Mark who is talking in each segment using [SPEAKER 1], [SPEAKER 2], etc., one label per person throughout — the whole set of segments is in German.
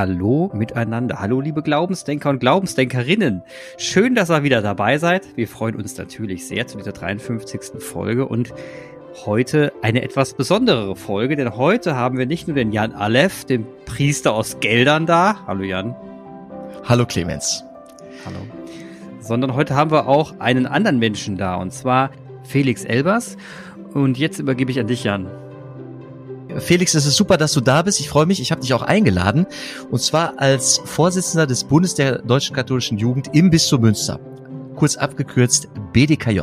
[SPEAKER 1] Hallo miteinander. Hallo liebe Glaubensdenker und Glaubensdenkerinnen. Schön, dass ihr wieder dabei seid. Wir freuen uns natürlich sehr zu dieser 53. Folge und heute eine etwas besondere Folge, denn heute haben wir nicht nur den Jan Aleph, den Priester aus Geldern da. Hallo Jan.
[SPEAKER 2] Hallo Clemens.
[SPEAKER 1] Hallo. Sondern heute haben wir auch einen anderen Menschen da und zwar Felix Elbers. Und jetzt übergebe ich an dich, Jan.
[SPEAKER 2] Felix, es ist super, dass du da bist. Ich freue mich. Ich habe dich auch eingeladen. Und zwar als Vorsitzender des Bundes der Deutschen Katholischen Jugend im Bistum Münster. Kurz abgekürzt BDKJ.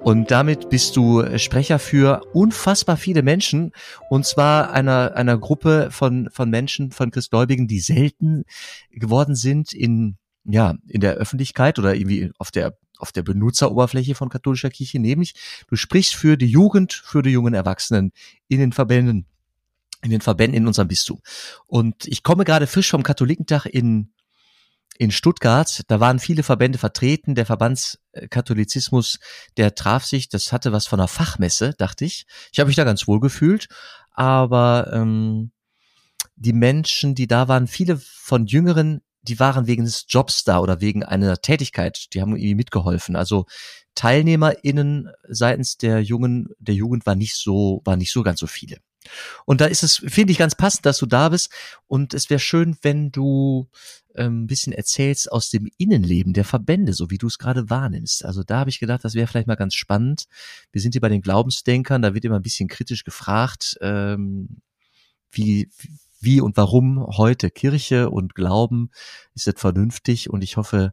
[SPEAKER 2] Und damit bist du Sprecher für unfassbar viele Menschen. Und zwar einer, einer Gruppe von, von Menschen, von Christgläubigen, die selten geworden sind in, ja, in der Öffentlichkeit oder irgendwie auf der auf der Benutzeroberfläche von katholischer Kirche, nämlich du sprichst für die Jugend, für die jungen Erwachsenen in den Verbänden, in den Verbänden in unserem Bistum. Und ich komme gerade frisch vom Katholikentag in in Stuttgart, da waren viele Verbände vertreten, der Verbandskatholizismus, der traf sich, das hatte was von einer Fachmesse, dachte ich. Ich habe mich da ganz wohl gefühlt, aber ähm, die Menschen, die da waren, viele von Jüngeren die waren wegen des Jobs da oder wegen einer Tätigkeit, die haben irgendwie mitgeholfen. Also TeilnehmerInnen seitens der Jungen, der Jugend war nicht so, war nicht so ganz so viele. Und da ist es, finde ich, ganz passend, dass du da bist. Und es wäre schön, wenn du ähm, ein bisschen erzählst aus dem Innenleben der Verbände, so wie du es gerade wahrnimmst. Also da habe ich gedacht, das wäre vielleicht mal ganz spannend. Wir sind hier bei den Glaubensdenkern, da wird immer ein bisschen kritisch gefragt, ähm, wie, wie und warum heute Kirche und Glauben, ist das vernünftig und ich hoffe,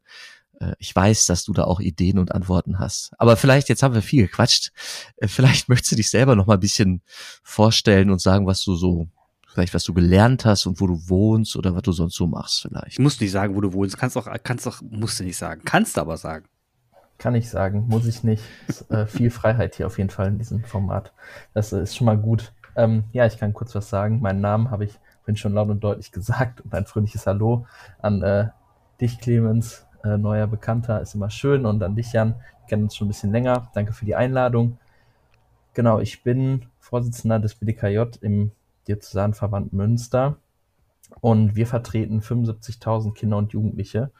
[SPEAKER 2] ich weiß, dass du da auch Ideen und Antworten hast. Aber vielleicht, jetzt haben wir viel gequatscht, äh, vielleicht möchtest du dich selber noch mal ein bisschen vorstellen und sagen, was du so, vielleicht was du gelernt hast und wo du wohnst oder was du sonst so machst vielleicht.
[SPEAKER 1] Ich muss nicht sagen, wo du wohnst. Kannst doch, kannst doch, musst du nicht sagen. Kannst du aber sagen.
[SPEAKER 3] Kann ich sagen, muss ich nicht. Ist, äh, viel Freiheit hier auf jeden Fall in diesem Format. Das ist schon mal gut. Ähm, ja, ich kann kurz was sagen. Meinen Namen habe ich vorhin schon laut und deutlich gesagt und ein fröhliches Hallo an äh, dich, Clemens, äh, neuer Bekannter, ist immer schön und an dich, Jan, wir kennen uns schon ein bisschen länger. Danke für die Einladung. Genau, ich bin Vorsitzender des BDKJ im Diözesanverband Münster und wir vertreten 75.000 Kinder und Jugendliche.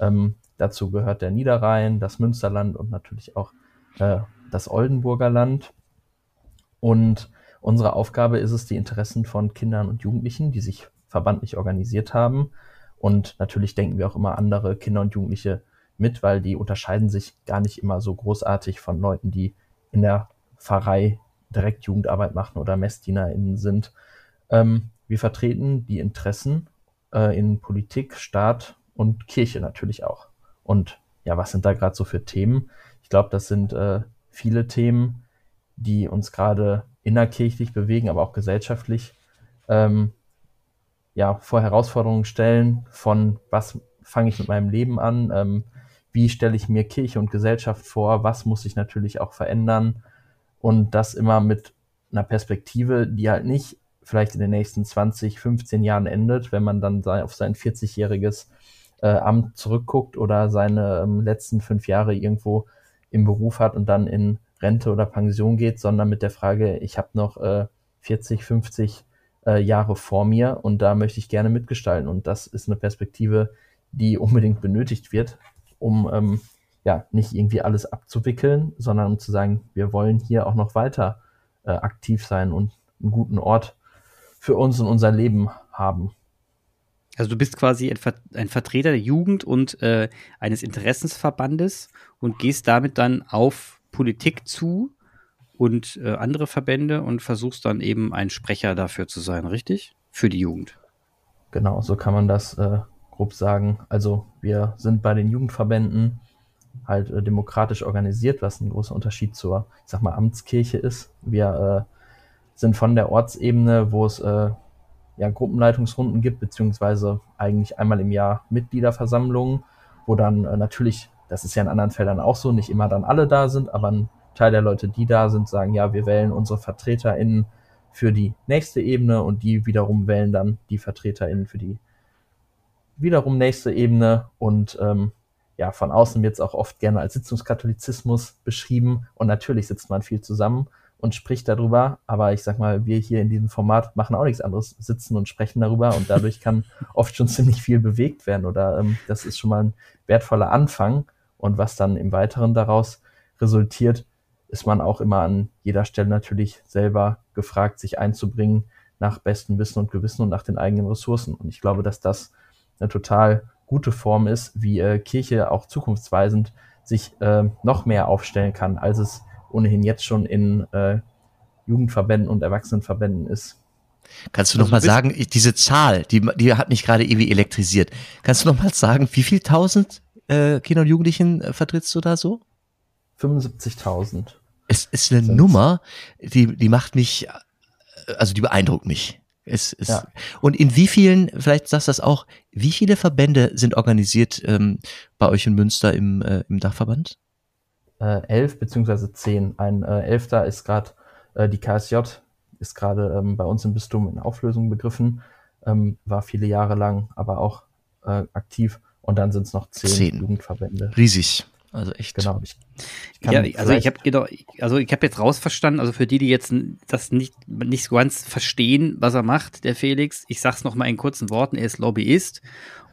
[SPEAKER 3] Ähm, dazu gehört der Niederrhein, das Münsterland und natürlich auch äh, das Oldenburger Land. Und Unsere Aufgabe ist es, die Interessen von Kindern und Jugendlichen, die sich verbandlich organisiert haben, und natürlich denken wir auch immer andere Kinder und Jugendliche mit, weil die unterscheiden sich gar nicht immer so großartig von Leuten, die in der Pfarrei direkt Jugendarbeit machen oder MessdienerInnen sind. Ähm, wir vertreten die Interessen äh, in Politik, Staat und Kirche natürlich auch. Und ja, was sind da gerade so für Themen? Ich glaube, das sind äh, viele Themen, die uns gerade innerkirchlich bewegen, aber auch gesellschaftlich ähm, ja, vor Herausforderungen stellen von was fange ich mit meinem Leben an, ähm, wie stelle ich mir Kirche und Gesellschaft vor, was muss ich natürlich auch verändern und das immer mit einer Perspektive, die halt nicht vielleicht in den nächsten 20, 15 Jahren endet, wenn man dann auf sein 40-jähriges äh, Amt zurückguckt oder seine ähm, letzten fünf Jahre irgendwo im Beruf hat und dann in Rente oder Pension geht, sondern mit der Frage, ich habe noch äh, 40, 50 äh, Jahre vor mir und da möchte ich gerne mitgestalten. Und das ist eine Perspektive, die unbedingt benötigt wird, um ähm, ja nicht irgendwie alles abzuwickeln, sondern um zu sagen, wir wollen hier auch noch weiter äh, aktiv sein und einen guten Ort für uns und unser Leben haben.
[SPEAKER 1] Also du bist quasi ein, Ver ein Vertreter der Jugend und äh, eines Interessensverbandes und gehst damit dann auf Politik zu und äh, andere Verbände und versuchst dann eben ein Sprecher dafür zu sein, richtig? Für die Jugend.
[SPEAKER 3] Genau, so kann man das äh, grob sagen. Also wir sind bei den Jugendverbänden halt äh, demokratisch organisiert, was ein großer Unterschied zur, ich sag mal, Amtskirche ist. Wir äh, sind von der Ortsebene, wo es äh, ja Gruppenleitungsrunden gibt, beziehungsweise eigentlich einmal im Jahr Mitgliederversammlungen, wo dann äh, natürlich das ist ja in anderen Feldern auch so, nicht immer dann alle da sind, aber ein Teil der Leute, die da sind, sagen, ja, wir wählen unsere VertreterInnen für die nächste Ebene und die wiederum wählen dann die VertreterInnen für die wiederum nächste Ebene. Und ähm, ja, von außen wird es auch oft gerne als Sitzungskatholizismus beschrieben. Und natürlich sitzt man viel zusammen und spricht darüber. Aber ich sag mal, wir hier in diesem Format machen auch nichts anderes, sitzen und sprechen darüber. Und dadurch kann oft schon ziemlich viel bewegt werden. Oder ähm, das ist schon mal ein wertvoller Anfang. Und was dann im Weiteren daraus resultiert, ist man auch immer an jeder Stelle natürlich selber gefragt, sich einzubringen nach bestem Wissen und Gewissen und nach den eigenen Ressourcen. Und ich glaube, dass das eine total gute Form ist, wie äh, Kirche auch zukunftsweisend sich äh, noch mehr aufstellen kann, als es ohnehin jetzt schon in äh, Jugendverbänden und Erwachsenenverbänden ist.
[SPEAKER 2] Kannst du also noch mal sagen, diese Zahl, die, die hat mich gerade irgendwie elektrisiert. Kannst du noch mal sagen, wie viel tausend äh, Kinder und Jugendlichen äh, vertrittst du da so?
[SPEAKER 3] 75.000.
[SPEAKER 2] Es ist eine Sind's. Nummer, die, die macht mich, also die beeindruckt mich. Es ist, ja. Und in wie vielen, vielleicht sagst du das auch, wie viele Verbände sind organisiert ähm, bei euch in Münster im, äh, im Dachverband?
[SPEAKER 3] Äh, elf beziehungsweise zehn. Ein äh, elfter ist gerade äh, die KSJ, ist gerade ähm, bei uns im Bistum in Auflösung begriffen, ähm, war viele Jahre lang aber auch äh, aktiv und dann sind es noch zehn, zehn Jugendverbände.
[SPEAKER 2] Riesig. Also echt.
[SPEAKER 1] Genau. Ich ja, also ich habe genau, also ich habe jetzt rausverstanden, also für die, die jetzt das nicht, nicht so ganz verstehen, was er macht, der Felix, ich sag's noch mal in kurzen Worten, er ist Lobbyist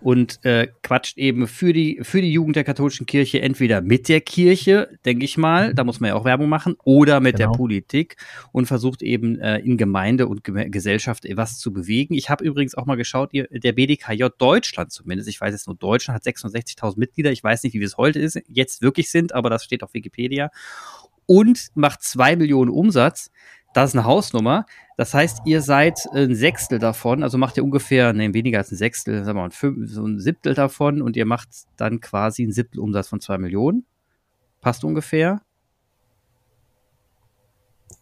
[SPEAKER 1] und äh, quatscht eben für die, für die Jugend der katholischen Kirche entweder mit der Kirche, denke ich mal, da muss man ja auch Werbung machen, oder mit genau. der Politik und versucht eben äh, in Gemeinde und Ge Gesellschaft was zu bewegen. Ich habe übrigens auch mal geschaut, der BDKJ Deutschland zumindest, ich weiß jetzt nur Deutschland hat 66.000 Mitglieder, ich weiß nicht, wie es heute ist, jetzt wirklich sind, aber das steht auf Wikipedia und macht zwei Millionen Umsatz. Das ist eine Hausnummer. Das heißt, ihr seid ein Sechstel davon, also macht ihr ungefähr, ne, weniger als ein Sechstel, sagen wir mal, ein, Fünf, so ein Siebtel davon und ihr macht dann quasi ein Siebtel Umsatz von zwei Millionen. Passt ungefähr?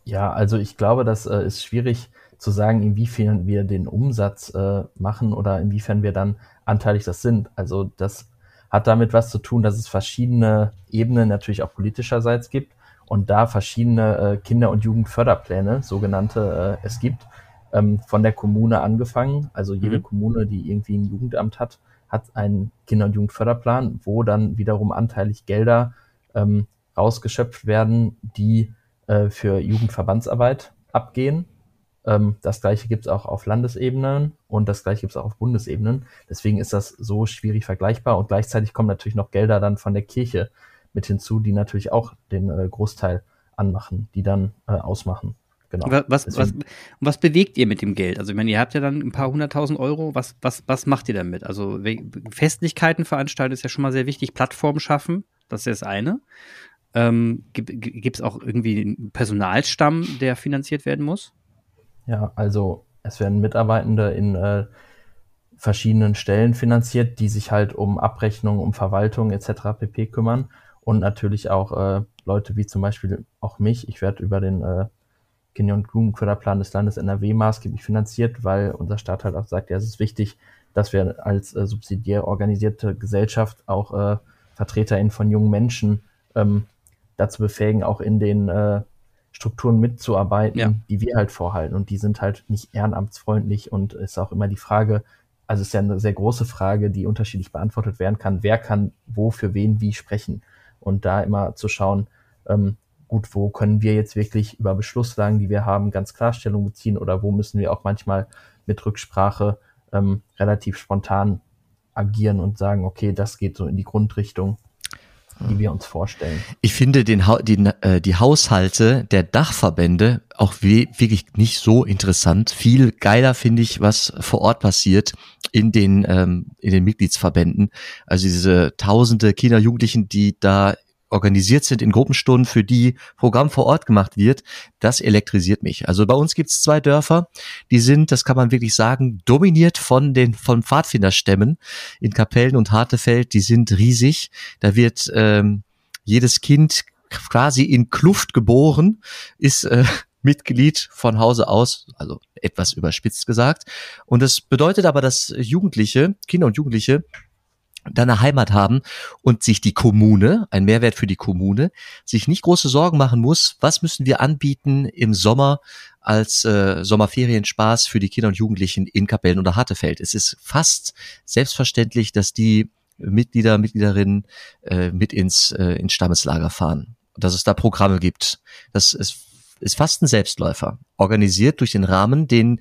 [SPEAKER 3] Ja, also ich glaube, das äh, ist schwierig zu sagen, inwiefern wir den Umsatz äh, machen oder inwiefern wir dann anteilig das sind. Also das hat damit was zu tun, dass es verschiedene Ebenen natürlich auch politischerseits gibt und da verschiedene äh, Kinder- und Jugendförderpläne, sogenannte, äh, es gibt, ähm, von der Kommune angefangen. Also jede mhm. Kommune, die irgendwie ein Jugendamt hat, hat einen Kinder- und Jugendförderplan, wo dann wiederum anteilig Gelder ähm, rausgeschöpft werden, die äh, für Jugendverbandsarbeit abgehen. Ähm, das gleiche gibt es auch auf Landesebenen und das gleiche gibt es auch auf Bundesebenen. Deswegen ist das so schwierig vergleichbar und gleichzeitig kommen natürlich noch Gelder dann von der Kirche mit hinzu, die natürlich auch den äh, Großteil anmachen, die dann äh, ausmachen.
[SPEAKER 1] Genau. Was, was, was, bewegt ihr mit dem Geld? Also, ich meine, ihr habt ja dann ein paar hunderttausend Euro. Was, was, was macht ihr damit? Also, Festlichkeiten veranstalten ist ja schon mal sehr wichtig. Plattformen schaffen, das ist das eine. Ähm, Gibt es auch irgendwie einen Personalstamm, der finanziert werden muss?
[SPEAKER 3] Ja, also es werden Mitarbeitende in äh, verschiedenen Stellen finanziert, die sich halt um Abrechnung, um Verwaltung etc. pp. kümmern und natürlich auch äh, Leute wie zum Beispiel auch mich. Ich werde über den äh, Kinder- und Jugendförderplan des Landes NRW maßgeblich finanziert, weil unser Staat halt auch sagt, ja, es ist wichtig, dass wir als äh, subsidiär organisierte Gesellschaft auch äh, VertreterInnen von jungen Menschen ähm, dazu befähigen, auch in den äh, Strukturen mitzuarbeiten, ja. die wir halt vorhalten. Und die sind halt nicht ehrenamtsfreundlich. Und ist auch immer die Frage, also es ist ja eine sehr große Frage, die unterschiedlich beantwortet werden kann, wer kann wo für wen wie sprechen? Und da immer zu schauen, ähm, gut, wo können wir jetzt wirklich über Beschlusslagen, die wir haben, ganz Klarstellung beziehen? Oder wo müssen wir auch manchmal mit Rücksprache ähm, relativ spontan agieren und sagen, okay, das geht so in die Grundrichtung, die wir uns vorstellen.
[SPEAKER 2] Ich finde den, die, äh, die Haushalte der Dachverbände auch wirklich nicht so interessant. Viel geiler finde ich, was vor Ort passiert in den, ähm, in den Mitgliedsverbänden. Also diese tausende Kinder, Jugendlichen, die da organisiert sind in Gruppenstunden, für die Programm vor Ort gemacht wird, das elektrisiert mich. Also bei uns gibt's zwei Dörfer, die sind, das kann man wirklich sagen, dominiert von den von Pfadfinderstämmen in Kapellen und Hartefeld. Die sind riesig. Da wird ähm, jedes Kind quasi in Kluft geboren, ist äh, Mitglied von Hause aus, also etwas überspitzt gesagt. Und das bedeutet aber, dass Jugendliche, Kinder und Jugendliche dann eine Heimat haben und sich die Kommune, ein Mehrwert für die Kommune, sich nicht große Sorgen machen muss, was müssen wir anbieten im Sommer als äh, Sommerferienspaß für die Kinder und Jugendlichen in Kapellen oder Hartefeld. Es ist fast selbstverständlich, dass die Mitglieder, Mitgliederinnen äh, mit ins, äh, ins Stammeslager fahren. Dass es da Programme gibt. Das ist ist fast ein Selbstläufer, organisiert durch den Rahmen, den,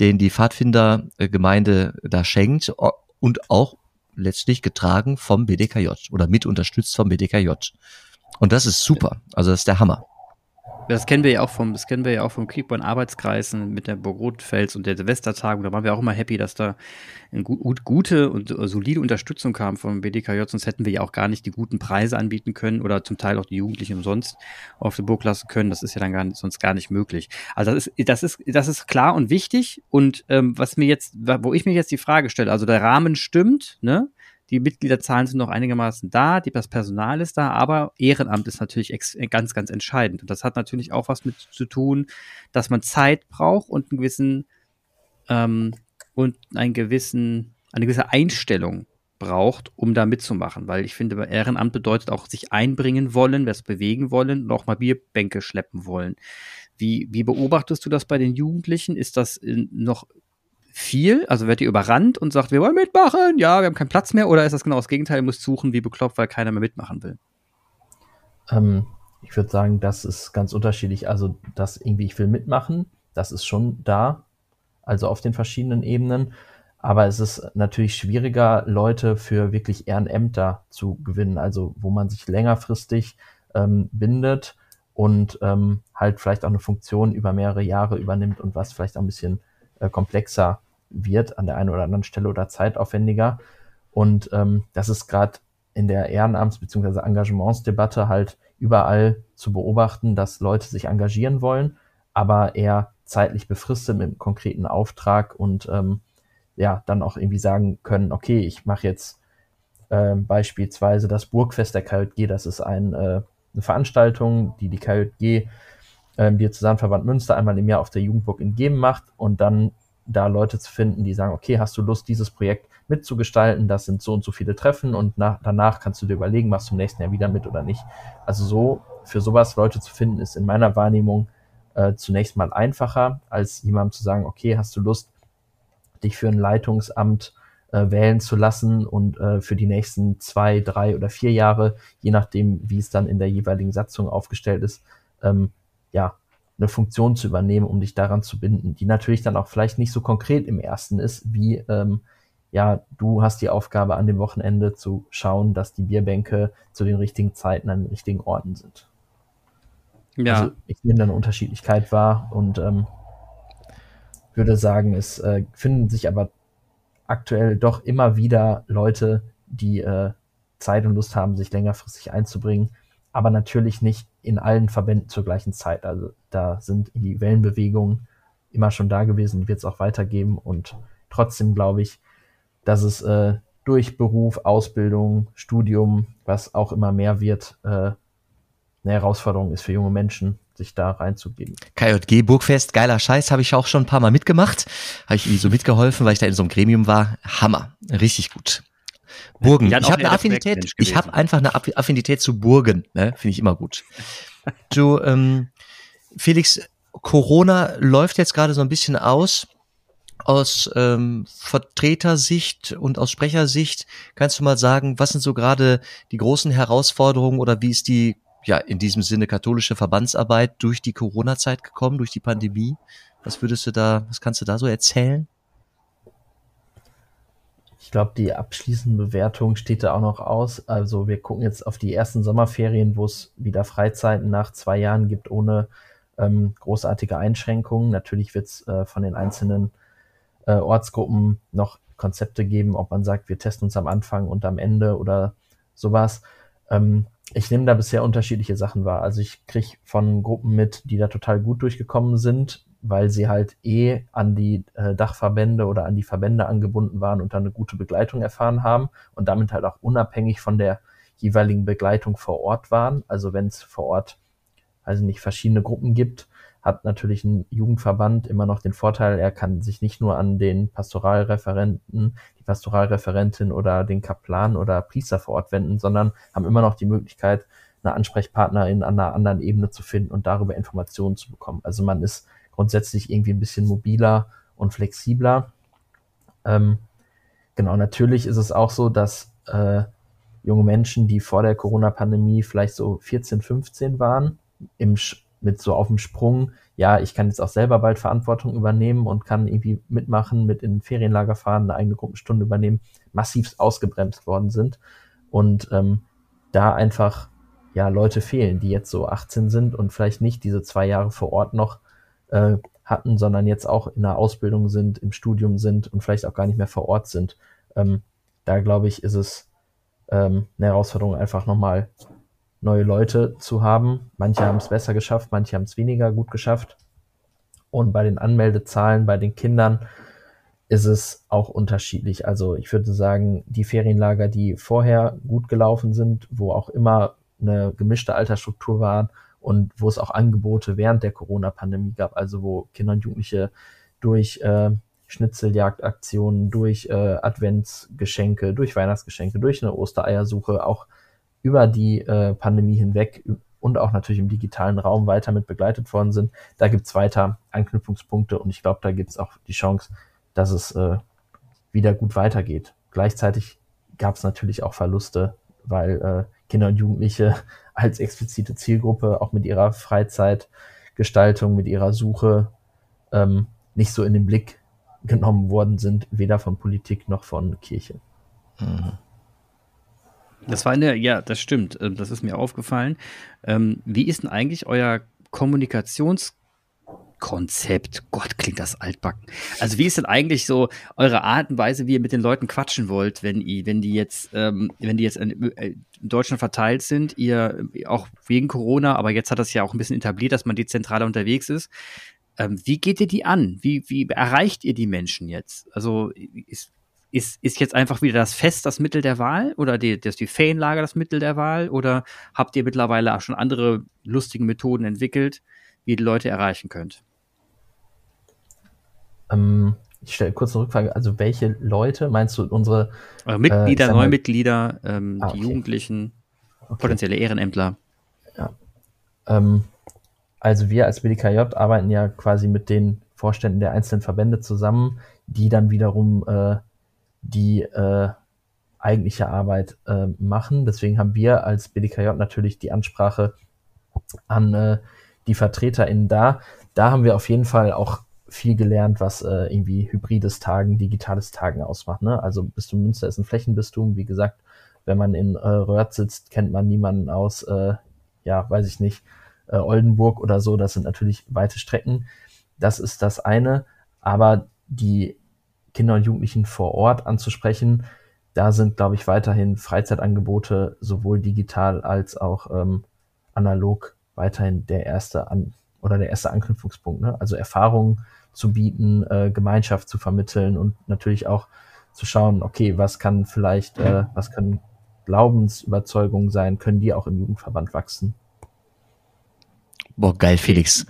[SPEAKER 2] den die Pfadfindergemeinde da schenkt und auch letztlich getragen vom BDKJ oder mit unterstützt vom BDKJ. Und das ist super. Also das ist der Hammer.
[SPEAKER 1] Das kennen wir ja auch vom, das kennen wir ja auch vom Kriegborn-Arbeitskreisen mit der Burg Rotfels und der Silvestertagung. Da waren wir auch immer happy, dass da eine gut, gute und solide Unterstützung kam vom BDKJ, sonst hätten wir ja auch gar nicht die guten Preise anbieten können oder zum Teil auch die Jugendlichen umsonst auf die Burg lassen können. Das ist ja dann gar nicht, sonst gar nicht möglich. Also das ist, das ist, das ist klar und wichtig. Und ähm, was mir jetzt, wo ich mir jetzt die Frage stelle, also der Rahmen stimmt, ne? Die Mitgliederzahlen sind noch einigermaßen da, die, das Personal ist da, aber Ehrenamt ist natürlich ganz, ganz entscheidend. Und das hat natürlich auch was mit zu tun, dass man Zeit braucht und einen gewissen ähm, und einen gewissen, eine gewisse Einstellung braucht, um da mitzumachen. Weil ich finde, Ehrenamt bedeutet auch sich einbringen wollen, was bewegen wollen und auch mal Bierbänke schleppen wollen. Wie, wie beobachtest du das bei den Jugendlichen? Ist das noch viel? Also wird ihr überrannt und sagt, wir wollen mitmachen, ja, wir haben keinen Platz mehr? Oder ist das genau das Gegenteil, ihr müsst suchen wie bekloppt, weil keiner mehr mitmachen will?
[SPEAKER 3] Ähm, ich würde sagen, das ist ganz unterschiedlich. Also, das irgendwie, ich will mitmachen, das ist schon da, also auf den verschiedenen Ebenen. Aber es ist natürlich schwieriger, Leute für wirklich Ehrenämter zu gewinnen, also wo man sich längerfristig ähm, bindet und ähm, halt vielleicht auch eine Funktion über mehrere Jahre übernimmt und was vielleicht auch ein bisschen äh, komplexer wird an der einen oder anderen Stelle oder zeitaufwendiger. Und ähm, das ist gerade in der Ehrenamts- bzw. Engagementsdebatte halt überall zu beobachten, dass Leute sich engagieren wollen, aber eher zeitlich befristet mit einem konkreten Auftrag und ähm, ja, dann auch irgendwie sagen können, okay, ich mache jetzt äh, beispielsweise das Burgfest der KJG, das ist ein, äh, eine Veranstaltung, die die KJG ähm, die Zusammenverband Münster einmal im Jahr auf der Jugendburg in Geben macht und dann da Leute zu finden, die sagen, okay, hast du Lust, dieses Projekt mitzugestalten? Das sind so und so viele Treffen und nach, danach kannst du dir überlegen, machst du im nächsten Jahr wieder mit oder nicht. Also so für sowas Leute zu finden, ist in meiner Wahrnehmung äh, zunächst mal einfacher, als jemandem zu sagen, okay, hast du Lust, dich für ein Leitungsamt äh, wählen zu lassen und äh, für die nächsten zwei, drei oder vier Jahre, je nachdem, wie es dann in der jeweiligen Satzung aufgestellt ist, ähm, ja, eine Funktion zu übernehmen, um dich daran zu binden, die natürlich dann auch vielleicht nicht so konkret im ersten ist, wie ähm, ja, du hast die Aufgabe an dem Wochenende zu schauen, dass die Bierbänke zu den richtigen Zeiten an den richtigen Orten sind. Ja. Also ich nehme da eine Unterschiedlichkeit wahr und ähm, würde sagen, es äh, finden sich aber aktuell doch immer wieder Leute, die äh, Zeit und Lust haben, sich längerfristig einzubringen, aber natürlich nicht in allen Verbänden zur gleichen Zeit. Also da sind die Wellenbewegungen immer schon da gewesen, die wird es auch weitergeben. Und trotzdem glaube ich, dass es äh, durch Beruf, Ausbildung, Studium, was auch immer mehr wird, äh, eine Herausforderung ist für junge Menschen, sich da reinzugeben.
[SPEAKER 2] KJG Burgfest, geiler Scheiß, habe ich auch schon ein paar Mal mitgemacht. Habe ich irgendwie so mitgeholfen, weil ich da in so einem Gremium war. Hammer, richtig gut. Burgen. Ich habe eine Affinität, ich habe einfach eine Affinität zu Burgen, ne? finde ich immer gut. Du, ähm, Felix, Corona läuft jetzt gerade so ein bisschen aus. Aus ähm, Vertretersicht und aus Sprechersicht kannst du mal sagen, was sind so gerade die großen Herausforderungen oder wie ist die, ja, in diesem Sinne katholische Verbandsarbeit durch die Corona-Zeit gekommen, durch die Pandemie? Was würdest du da, was kannst du da so erzählen?
[SPEAKER 3] Ich glaube, die abschließende Bewertung steht da auch noch aus. Also wir gucken jetzt auf die ersten Sommerferien, wo es wieder Freizeiten nach zwei Jahren gibt, ohne ähm, großartige Einschränkungen. Natürlich wird es äh, von den einzelnen äh, Ortsgruppen noch Konzepte geben, ob man sagt, wir testen uns am Anfang und am Ende oder sowas. Ähm, ich nehme da bisher unterschiedliche Sachen wahr. Also ich kriege von Gruppen mit, die da total gut durchgekommen sind, weil sie halt eh an die äh, Dachverbände oder an die Verbände angebunden waren und dann eine gute Begleitung erfahren haben und damit halt auch unabhängig von der jeweiligen Begleitung vor Ort waren. Also wenn es vor Ort, also nicht verschiedene Gruppen gibt, hat natürlich ein Jugendverband immer noch den Vorteil, er kann sich nicht nur an den Pastoralreferenten, die Pastoralreferentin oder den Kaplan oder Priester vor Ort wenden, sondern haben immer noch die Möglichkeit, eine Ansprechpartnerin an einer anderen Ebene zu finden und darüber Informationen zu bekommen. Also man ist grundsätzlich irgendwie ein bisschen mobiler und flexibler. Ähm, genau, natürlich ist es auch so, dass äh, junge Menschen, die vor der Corona-Pandemie vielleicht so 14, 15 waren, im mit so auf dem Sprung, ja, ich kann jetzt auch selber bald Verantwortung übernehmen und kann irgendwie mitmachen, mit in Ferienlager fahren, eine eigene Gruppenstunde übernehmen, massiv ausgebremst worden sind und ähm, da einfach ja Leute fehlen, die jetzt so 18 sind und vielleicht nicht diese zwei Jahre vor Ort noch äh, hatten, sondern jetzt auch in der Ausbildung sind, im Studium sind und vielleicht auch gar nicht mehr vor Ort sind. Ähm, da glaube ich, ist es ähm, eine Herausforderung, einfach nochmal neue Leute zu haben. Manche haben es besser geschafft, manche haben es weniger gut geschafft. Und bei den Anmeldezahlen, bei den Kindern ist es auch unterschiedlich. Also ich würde sagen, die Ferienlager, die vorher gut gelaufen sind, wo auch immer eine gemischte Altersstruktur war und wo es auch Angebote während der Corona-Pandemie gab, also wo Kinder und Jugendliche durch äh, Schnitzeljagdaktionen, durch äh, Adventsgeschenke, durch Weihnachtsgeschenke, durch eine Ostereiersuche auch über die äh, Pandemie hinweg und auch natürlich im digitalen Raum weiter mit begleitet worden sind. Da gibt's weiter Anknüpfungspunkte und ich glaube, da gibt's auch die Chance, dass es äh, wieder gut weitergeht. Gleichzeitig gab's natürlich auch Verluste, weil äh, Kinder und Jugendliche als explizite Zielgruppe auch mit ihrer Freizeitgestaltung, mit ihrer Suche ähm, nicht so in den Blick genommen worden sind, weder von Politik noch von Kirche. Mhm.
[SPEAKER 1] Das war eine, ja, das stimmt. Ähm, das ist mir aufgefallen. Ähm, wie ist denn eigentlich euer Kommunikationskonzept? Gott, klingt das altbacken. Also wie ist denn eigentlich so eure Art und Weise, wie ihr mit den Leuten quatschen wollt, wenn, ihr, wenn die jetzt, ähm, wenn die jetzt in, äh, in Deutschland verteilt sind, ihr auch wegen Corona, aber jetzt hat das ja auch ein bisschen etabliert, dass man dezentraler unterwegs ist. wie geht ihr die an? Wie, wie erreicht ihr die Menschen jetzt? Also ist, ist, ist jetzt einfach wieder das Fest das Mittel der Wahl oder die, das die Ferienlager das Mittel der Wahl oder habt ihr mittlerweile auch schon andere lustige Methoden entwickelt, wie ihr die Leute erreichen könnt?
[SPEAKER 3] Ähm, ich stelle kurz eine Rückfrage. Also welche Leute meinst du unsere
[SPEAKER 1] Eure Mitglieder, äh, Neumitglieder, ähm, ah, okay. die Jugendlichen, okay. potenzielle Ehrenämtler?
[SPEAKER 3] Ja. Ähm, also wir als BDKJ arbeiten ja quasi mit den Vorständen der einzelnen Verbände zusammen, die dann wiederum äh, die äh, eigentliche Arbeit äh, machen. Deswegen haben wir als BDKJ natürlich die Ansprache an äh, die VertreterInnen da. Da haben wir auf jeden Fall auch viel gelernt, was äh, irgendwie hybrides Tagen, digitales Tagen ausmacht. Ne? Also Bistum Münster ist ein Flächenbistum. Wie gesagt, wenn man in äh, Röhrt sitzt, kennt man niemanden aus, äh, ja, weiß ich nicht, äh, Oldenburg oder so. Das sind natürlich weite Strecken. Das ist das eine. Aber die Kinder und Jugendlichen vor Ort anzusprechen. Da sind, glaube ich, weiterhin Freizeitangebote sowohl digital als auch ähm, analog weiterhin der erste an oder der erste Anknüpfungspunkt. Ne? Also Erfahrungen zu bieten, äh, Gemeinschaft zu vermitteln und natürlich auch zu schauen, okay, was kann vielleicht, äh, was können Glaubensüberzeugungen sein, können die auch im Jugendverband wachsen?
[SPEAKER 2] Boah, geil, Felix.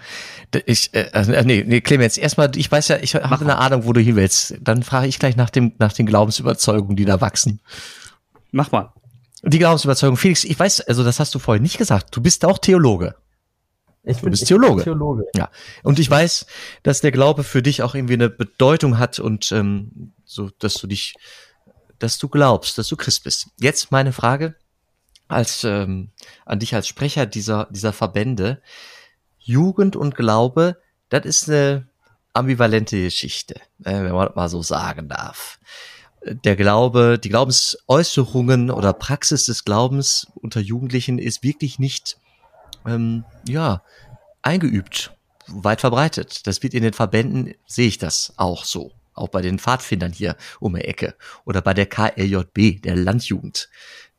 [SPEAKER 2] Ich, äh, äh, nee, nee, Clemens, erstmal, ich weiß ja, ich habe eine Ahnung, wo du hin willst. Dann frage ich gleich nach dem, nach den Glaubensüberzeugungen, die da wachsen.
[SPEAKER 1] Mach mal.
[SPEAKER 2] Die Glaubensüberzeugung. Felix, ich weiß, also das hast du vorhin nicht gesagt. Du bist auch Theologe.
[SPEAKER 3] Ich
[SPEAKER 2] bin, du bist Theologe.
[SPEAKER 3] Bin Theologe.
[SPEAKER 2] Ja. Und ich weiß, dass der Glaube für dich auch irgendwie eine Bedeutung hat und ähm, so, dass du dich, dass du glaubst, dass du Christ bist. Jetzt meine Frage als ähm, an dich als Sprecher dieser dieser Verbände. Jugend und Glaube, das ist eine ambivalente Geschichte, äh, wenn man das mal so sagen darf. Der Glaube, die Glaubensäußerungen oder Praxis des Glaubens unter Jugendlichen ist wirklich nicht, ähm, ja, eingeübt, weit verbreitet. Das wird in den Verbänden, sehe ich das auch so. Auch bei den Pfadfindern hier um die Ecke oder bei der KLJB, der Landjugend.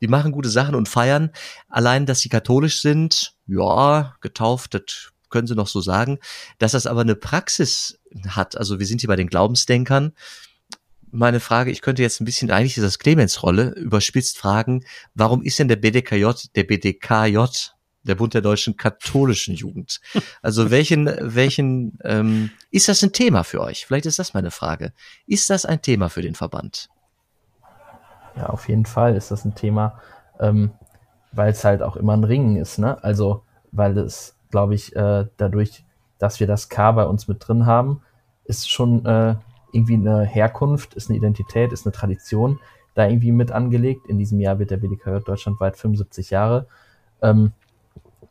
[SPEAKER 2] Die machen gute Sachen und feiern. Allein, dass sie katholisch sind, ja, getauft, das können sie noch so sagen, dass das aber eine Praxis hat. Also wir sind hier bei den Glaubensdenkern. Meine Frage, ich könnte jetzt ein bisschen, eigentlich ist das Clemens Rolle, überspitzt fragen, warum ist denn der BDKJ, der BDKJ, der Bund der deutschen katholischen Jugend? Also welchen, welchen, ähm, ist das ein Thema für euch? Vielleicht ist das meine Frage. Ist das ein Thema für den Verband?
[SPEAKER 3] Ja, auf jeden Fall ist das ein Thema, ähm, weil es halt auch immer ein Ringen ist, ne? Also, weil es glaube ich, äh, dadurch, dass wir das K bei uns mit drin haben, ist schon äh, irgendwie eine Herkunft, ist eine Identität, ist eine Tradition da irgendwie mit angelegt. In diesem Jahr wird der BDKJ deutschlandweit 75 Jahre. Ähm,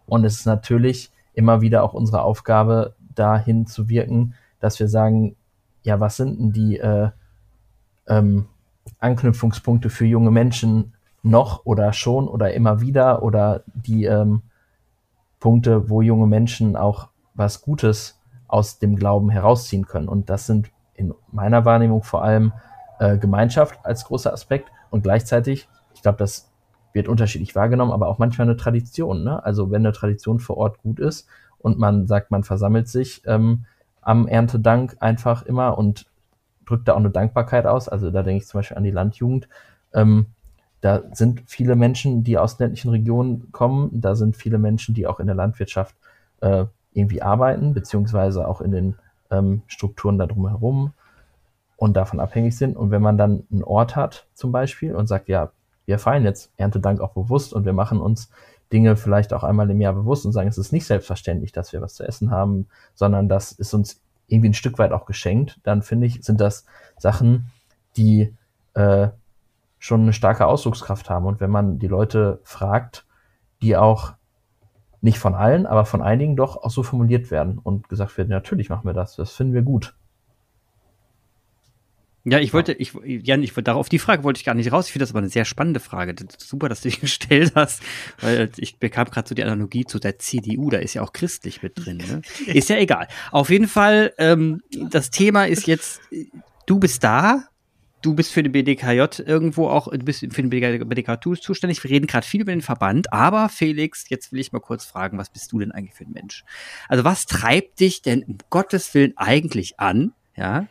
[SPEAKER 3] und es ist natürlich immer wieder auch unsere Aufgabe, dahin zu wirken, dass wir sagen, ja, was sind denn die äh, ähm, Anknüpfungspunkte für junge Menschen noch oder schon oder immer wieder oder die ähm, Punkte, wo junge Menschen auch was Gutes aus dem Glauben herausziehen können. Und das sind in meiner Wahrnehmung vor allem äh, Gemeinschaft als großer Aspekt und gleichzeitig, ich glaube, das wird unterschiedlich wahrgenommen, aber auch manchmal eine Tradition. Ne? Also wenn eine Tradition vor Ort gut ist und man sagt, man versammelt sich ähm, am Erntedank einfach immer und drückt da auch eine Dankbarkeit aus. Also da denke ich zum Beispiel an die Landjugend. Ähm, da sind viele Menschen, die aus ländlichen Regionen kommen. Da sind viele Menschen, die auch in der Landwirtschaft äh, irgendwie arbeiten, beziehungsweise auch in den ähm, Strukturen da drumherum und davon abhängig sind. Und wenn man dann einen Ort hat, zum Beispiel, und sagt, ja, wir feiern jetzt Erntedank auch bewusst und wir machen uns Dinge vielleicht auch einmal im Jahr bewusst und sagen, es ist nicht selbstverständlich, dass wir was zu essen haben, sondern das ist uns irgendwie ein Stück weit auch geschenkt, dann finde ich, sind das Sachen, die äh, schon eine starke Ausdruckskraft haben. Und wenn man die Leute fragt, die auch nicht von allen, aber von einigen doch auch so formuliert werden und gesagt wird, natürlich machen wir das, das finden wir gut.
[SPEAKER 1] Ja, ich wollte, ich, Jan, ich darauf die Frage wollte ich gar nicht raus. Ich finde das aber eine sehr spannende Frage. Super, dass du die gestellt hast, weil ich bekam gerade so die Analogie zu der CDU. Da ist ja auch christlich mit drin. Ne? Ist ja egal. Auf jeden Fall, ähm, das Thema ist jetzt, du bist da, du bist für den BDKJ irgendwo auch, du bist für den BDK zuständig. Wir reden gerade viel über den Verband, aber Felix, jetzt will ich mal kurz fragen, was bist du denn eigentlich für ein Mensch? Also was treibt dich denn um Gottes Willen eigentlich an, ja,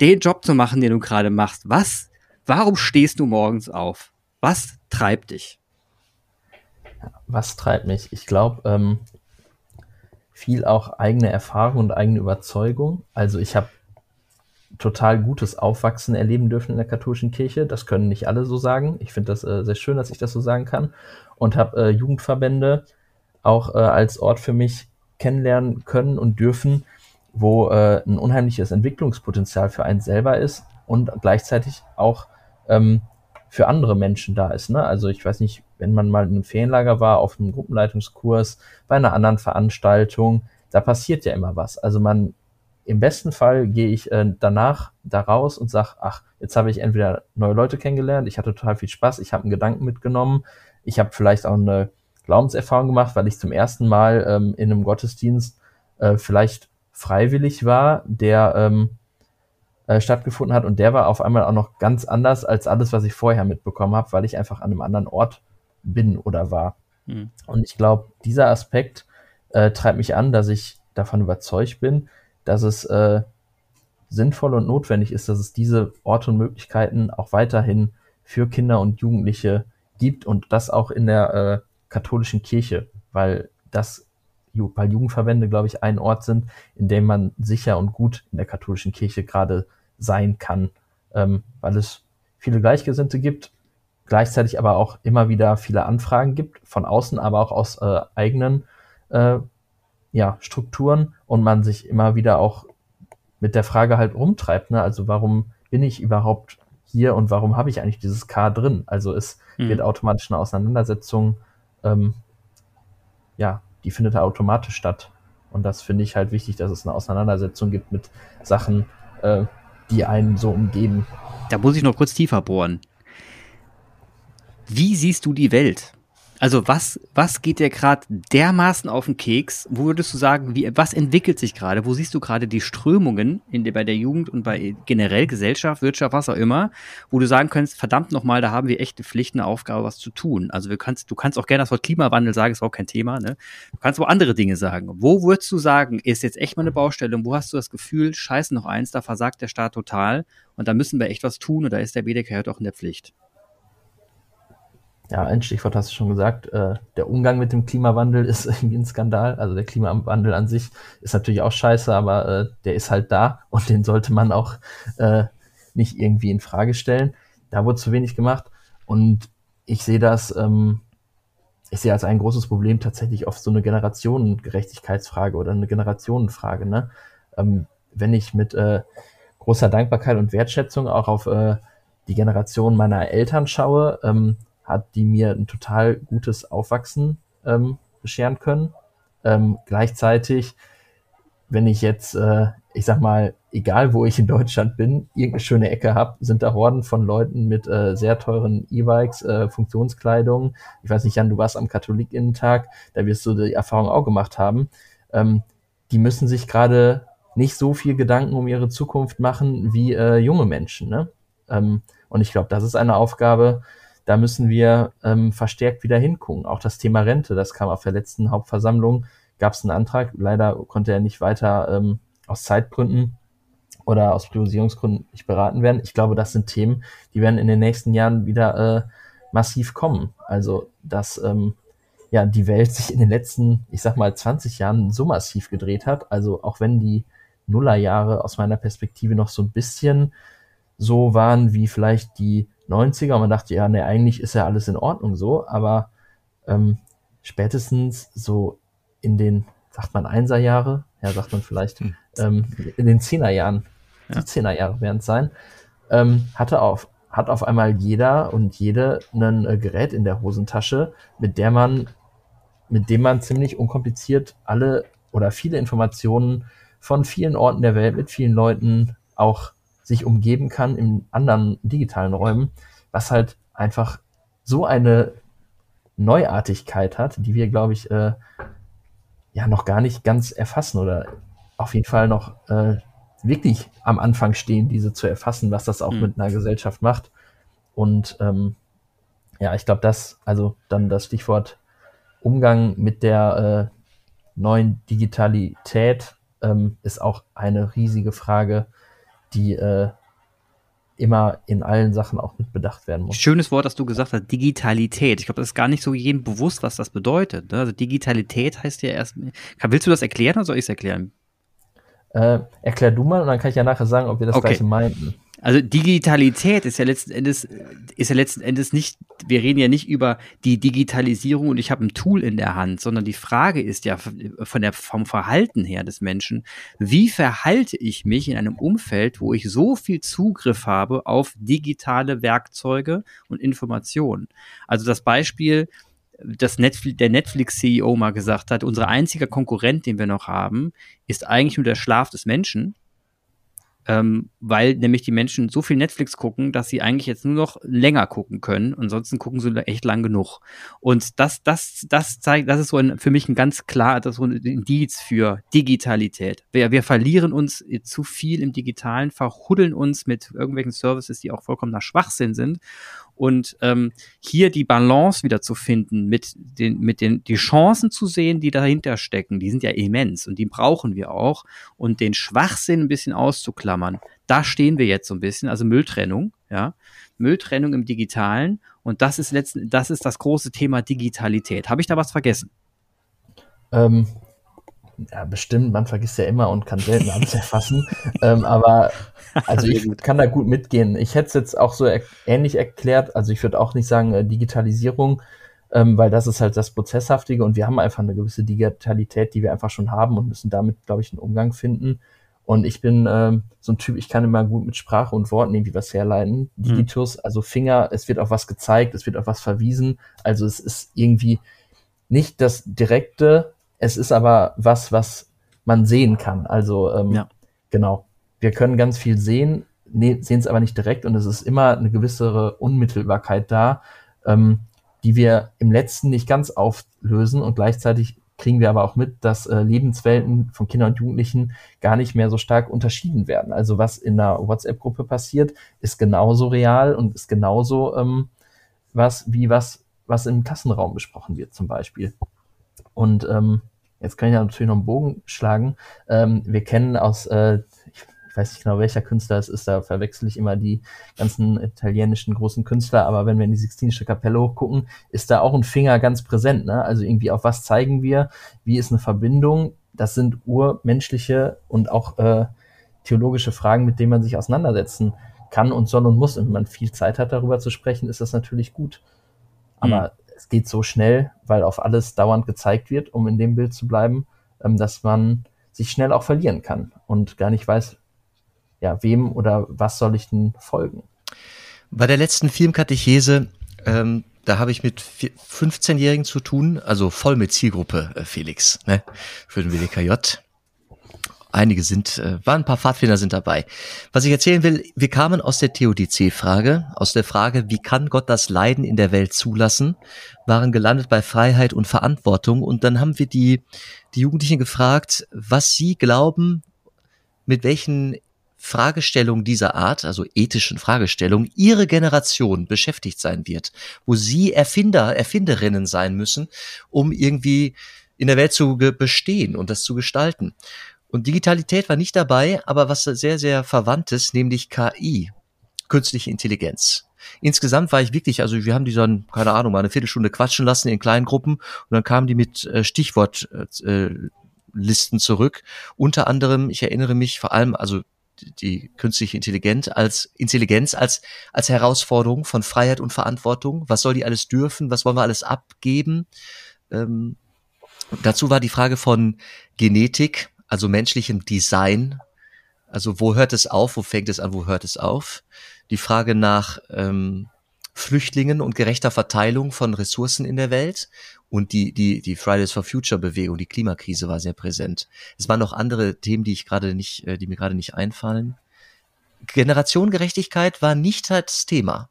[SPEAKER 1] den Job zu machen, den du gerade machst? Was, warum stehst du morgens auf? Was treibt dich?
[SPEAKER 3] Was treibt mich? Ich glaube, ähm, viel auch eigene Erfahrung und eigene Überzeugung. Also ich habe total gutes Aufwachsen erleben dürfen in der katholischen Kirche. Das können nicht alle so sagen. Ich finde das äh, sehr schön, dass ich das so sagen kann. Und habe äh, Jugendverbände auch äh, als Ort für mich kennenlernen können und dürfen, wo äh, ein unheimliches Entwicklungspotenzial für einen selber ist und gleichzeitig auch ähm, für andere Menschen da ist. Ne? Also ich weiß nicht, wenn man mal in einem Ferienlager war, auf einem Gruppenleitungskurs, bei einer anderen Veranstaltung, da passiert ja immer was. Also man im besten Fall gehe ich äh, danach da raus und sage, ach, jetzt habe ich entweder neue Leute kennengelernt, ich hatte total viel Spaß, ich habe einen Gedanken mitgenommen, ich habe vielleicht auch eine Glaubenserfahrung gemacht, weil ich zum ersten Mal ähm, in einem Gottesdienst äh, vielleicht freiwillig war, der ähm, äh, stattgefunden hat und der war auf einmal auch noch ganz anders als alles, was ich vorher mitbekommen habe, weil ich einfach an einem anderen Ort bin oder war. Mhm. Und ich glaube, dieser Aspekt äh, treibt mich an, dass ich davon überzeugt bin, dass es äh, sinnvoll und notwendig ist, dass es diese Orte und Möglichkeiten auch weiterhin für Kinder und Jugendliche gibt und das auch in der äh, katholischen Kirche, weil das weil Jugendverbände, glaube ich, ein Ort sind, in dem man sicher und gut in der katholischen Kirche gerade sein kann, ähm, weil es viele Gleichgesinnte gibt, gleichzeitig aber auch immer wieder viele Anfragen gibt, von außen, aber auch aus äh, eigenen äh, ja, Strukturen und man sich immer wieder auch mit der Frage halt rumtreibt, ne? Also warum bin ich überhaupt hier und warum habe ich eigentlich dieses K drin? Also es mhm. wird automatisch eine Auseinandersetzung, ähm, ja, die findet automatisch statt. Und das finde ich halt wichtig, dass es eine Auseinandersetzung gibt mit Sachen, äh, die einen so umgeben.
[SPEAKER 1] Da muss ich noch kurz tiefer bohren. Wie siehst du die Welt? Also was, was geht dir gerade dermaßen auf den Keks? Wo würdest du sagen, wie, was entwickelt sich gerade? Wo siehst du gerade die Strömungen in der, bei der Jugend und bei generell Gesellschaft, Wirtschaft, was auch immer, wo du sagen könntest, verdammt nochmal, da haben wir echt eine Pflicht, eine Aufgabe, was zu tun. Also wir kannst, du kannst auch gerne das Wort Klimawandel sagen, ist auch kein Thema, ne? Du kannst aber andere Dinge sagen. Wo würdest du sagen, ist jetzt echt mal eine Baustelle und wo hast du das Gefühl, scheiße noch eins, da versagt der Staat total und da müssen wir echt was tun und da ist der BDK halt auch in der Pflicht?
[SPEAKER 3] Ja, ein Stichwort hast du schon gesagt, äh, der Umgang mit dem Klimawandel ist irgendwie ein Skandal. Also der Klimawandel an sich ist natürlich auch scheiße, aber äh, der ist halt da und den sollte man auch äh, nicht irgendwie in Frage stellen. Da wurde zu wenig gemacht und ich sehe das, ähm, ich sehe als ein großes Problem tatsächlich oft so eine Generationengerechtigkeitsfrage oder eine Generationenfrage. Ne? Ähm, wenn ich mit äh, großer Dankbarkeit und Wertschätzung auch auf äh, die Generation meiner Eltern schaue, ähm, hat, die mir ein total gutes Aufwachsen ähm, bescheren können. Ähm, gleichzeitig, wenn ich jetzt, äh, ich sag mal, egal wo ich in Deutschland bin, irgendeine schöne Ecke habe, sind da Horden von Leuten mit äh, sehr teuren E-Bikes, äh, Funktionskleidung. Ich weiß nicht, Jan, du warst am Katholikinnentag, da wirst du die Erfahrung auch gemacht haben. Ähm, die müssen sich gerade nicht so viel Gedanken um ihre Zukunft machen wie äh, junge Menschen. Ne? Ähm, und ich glaube, das ist eine Aufgabe, da müssen wir ähm, verstärkt wieder hingucken. Auch das Thema Rente, das kam auf der letzten Hauptversammlung, gab es einen Antrag. Leider konnte er nicht weiter ähm, aus Zeitgründen oder aus Priorisierungsgründen nicht beraten werden. Ich glaube, das sind Themen, die werden in den nächsten Jahren wieder äh, massiv kommen. Also, dass ähm, ja die Welt sich in den letzten, ich sag mal, 20 Jahren so massiv gedreht hat. Also auch wenn die Nullerjahre aus meiner Perspektive noch so ein bisschen so waren wie vielleicht die 90er und man dachte, ja, ne, eigentlich ist ja alles in Ordnung so, aber ähm, spätestens so in den, sagt man Einserjahre, ja, sagt man vielleicht, hm. ähm, in den Zehnerjahren, ja. die Zehnerjahre werden es sein, ähm, hatte auf, hat auf einmal jeder und jede ein äh, Gerät in der Hosentasche, mit der man, mit dem man ziemlich unkompliziert alle oder viele Informationen von vielen Orten der Welt mit vielen Leuten auch sich umgeben kann in anderen digitalen Räumen, was halt einfach so eine Neuartigkeit hat, die wir, glaube ich, äh, ja noch gar nicht ganz erfassen oder auf jeden Fall noch äh, wirklich am Anfang stehen, diese zu erfassen, was das auch mhm. mit einer Gesellschaft macht. Und ähm, ja, ich glaube, das, also dann das Stichwort Umgang mit der äh, neuen Digitalität ähm, ist auch eine riesige Frage, die äh, immer in allen Sachen auch mit bedacht werden muss.
[SPEAKER 1] Schönes Wort, das du gesagt hast, Digitalität. Ich glaube, das ist gar nicht so jedem bewusst, was das bedeutet. Ne? Also Digitalität heißt ja erst. Willst du das erklären oder soll ich es erklären?
[SPEAKER 3] Äh, erklär du mal und dann kann ich ja nachher sagen, ob wir das okay. gleiche meinten.
[SPEAKER 1] Also Digitalität ist ja letzten Endes ist ja letzten Endes nicht, wir reden ja nicht über die Digitalisierung und ich habe ein Tool in der Hand, sondern die Frage ist ja von der vom Verhalten her des Menschen, wie verhalte ich mich in einem Umfeld, wo ich so viel Zugriff habe auf digitale Werkzeuge und Informationen. Also das Beispiel, das Netflix, der Netflix-CEO mal gesagt hat, unser einziger Konkurrent, den wir noch haben, ist eigentlich nur der Schlaf des Menschen ähm, weil nämlich die Menschen so viel Netflix gucken, dass sie eigentlich jetzt nur noch länger gucken können. Ansonsten gucken sie echt lang genug. Und das, das, das zeigt, das ist so ein, für mich ein ganz klar, das ist so ein Indiz für Digitalität. Wir, wir verlieren uns zu viel im Digitalen, verhuddeln uns mit irgendwelchen Services, die auch vollkommener Schwachsinn sind und ähm, hier die Balance wieder zu finden, mit den, mit den, die Chancen zu sehen, die dahinter stecken, die sind ja immens und die brauchen wir auch und den Schwachsinn ein bisschen auszuklammern. Da stehen wir jetzt so ein bisschen, also Mülltrennung, ja, Mülltrennung im Digitalen und das ist letzten, das ist das große Thema Digitalität. Habe ich da was vergessen?
[SPEAKER 3] Ähm, ja, bestimmt, man vergisst ja immer und kann selten alles erfassen. ähm, aber also ich kann da gut mitgehen. Ich hätte es jetzt auch so er ähnlich erklärt. Also ich würde auch nicht sagen äh, Digitalisierung, ähm, weil das ist halt das Prozesshaftige und wir haben einfach eine gewisse Digitalität, die wir einfach schon haben und müssen damit, glaube ich, einen Umgang finden. Und ich bin ähm, so ein Typ, ich kann immer gut mit Sprache und Worten irgendwie was herleiten. Mhm. Digitus, also Finger, es wird auf was gezeigt, es wird auf was verwiesen. Also es ist irgendwie nicht das direkte, es ist aber was, was man sehen kann. Also ähm, ja. genau. Wir können ganz viel sehen, ne, sehen es aber nicht direkt und es ist immer eine gewisse Unmittelbarkeit da, ähm, die wir im letzten nicht ganz auflösen und gleichzeitig kriegen wir aber auch mit, dass äh, Lebenswelten von Kindern und Jugendlichen gar nicht mehr so stark unterschieden werden. Also was in einer WhatsApp-Gruppe passiert, ist genauso real und ist genauso ähm, was wie was, was im Klassenraum besprochen wird zum Beispiel. Und ähm, jetzt kann ich natürlich noch einen Bogen schlagen. Ähm, wir kennen aus, äh, ich weiß nicht genau welcher Künstler es ist, da verwechsel ich immer die ganzen italienischen großen Künstler, aber wenn wir in die Sixtinische Kapelle hochgucken, ist da auch ein Finger ganz präsent. Ne? Also irgendwie auf was zeigen wir, wie ist eine Verbindung. Das sind urmenschliche und auch äh, theologische Fragen, mit denen man sich auseinandersetzen kann und soll und muss. Und wenn man viel Zeit hat, darüber zu sprechen, ist das natürlich gut. Aber mhm es geht so schnell, weil auf alles dauernd gezeigt wird, um in dem Bild zu bleiben, ähm, dass man sich schnell auch verlieren kann und gar nicht weiß, ja, wem oder was soll ich denn folgen.
[SPEAKER 2] Bei der letzten Filmkatechese ähm, da habe ich mit 15-Jährigen zu tun, also voll mit Zielgruppe, äh, Felix, ne, für den WDKJ. Einige sind, äh, waren ein paar Pfadfinder sind dabei. Was ich erzählen will, wir kamen aus der Theodizee-Frage, aus der Frage, wie kann Gott das Leiden in der Welt zulassen, waren gelandet bei Freiheit und Verantwortung und dann haben wir die, die Jugendlichen gefragt, was sie glauben, mit welchen Fragestellungen dieser Art, also ethischen Fragestellungen, ihre Generation beschäftigt sein wird, wo sie Erfinder, Erfinderinnen sein müssen, um irgendwie in der Welt zu bestehen und das zu gestalten. Und Digitalität war nicht dabei, aber was sehr, sehr verwandt ist, nämlich KI, künstliche Intelligenz. Insgesamt war ich wirklich, also wir haben die dann, keine Ahnung, mal eine Viertelstunde quatschen lassen in kleinen Gruppen und dann kamen die mit äh, Stichwortlisten zurück. Unter anderem, ich erinnere mich vor allem, also die künstliche Intelligenz als Intelligenz als als Herausforderung von Freiheit und Verantwortung. Was soll die alles dürfen? Was wollen wir alles abgeben? Ähm, dazu war die Frage von Genetik, also menschlichem Design. Also wo hört es auf? Wo fängt es an? Wo hört es auf? Die Frage nach ähm, Flüchtlingen und gerechter Verteilung von Ressourcen in der Welt und die, die, die Fridays for Future Bewegung, die Klimakrise war sehr präsent. Es waren noch andere Themen, die ich gerade nicht, äh, die mir gerade nicht einfallen. Generationengerechtigkeit war nicht das Thema.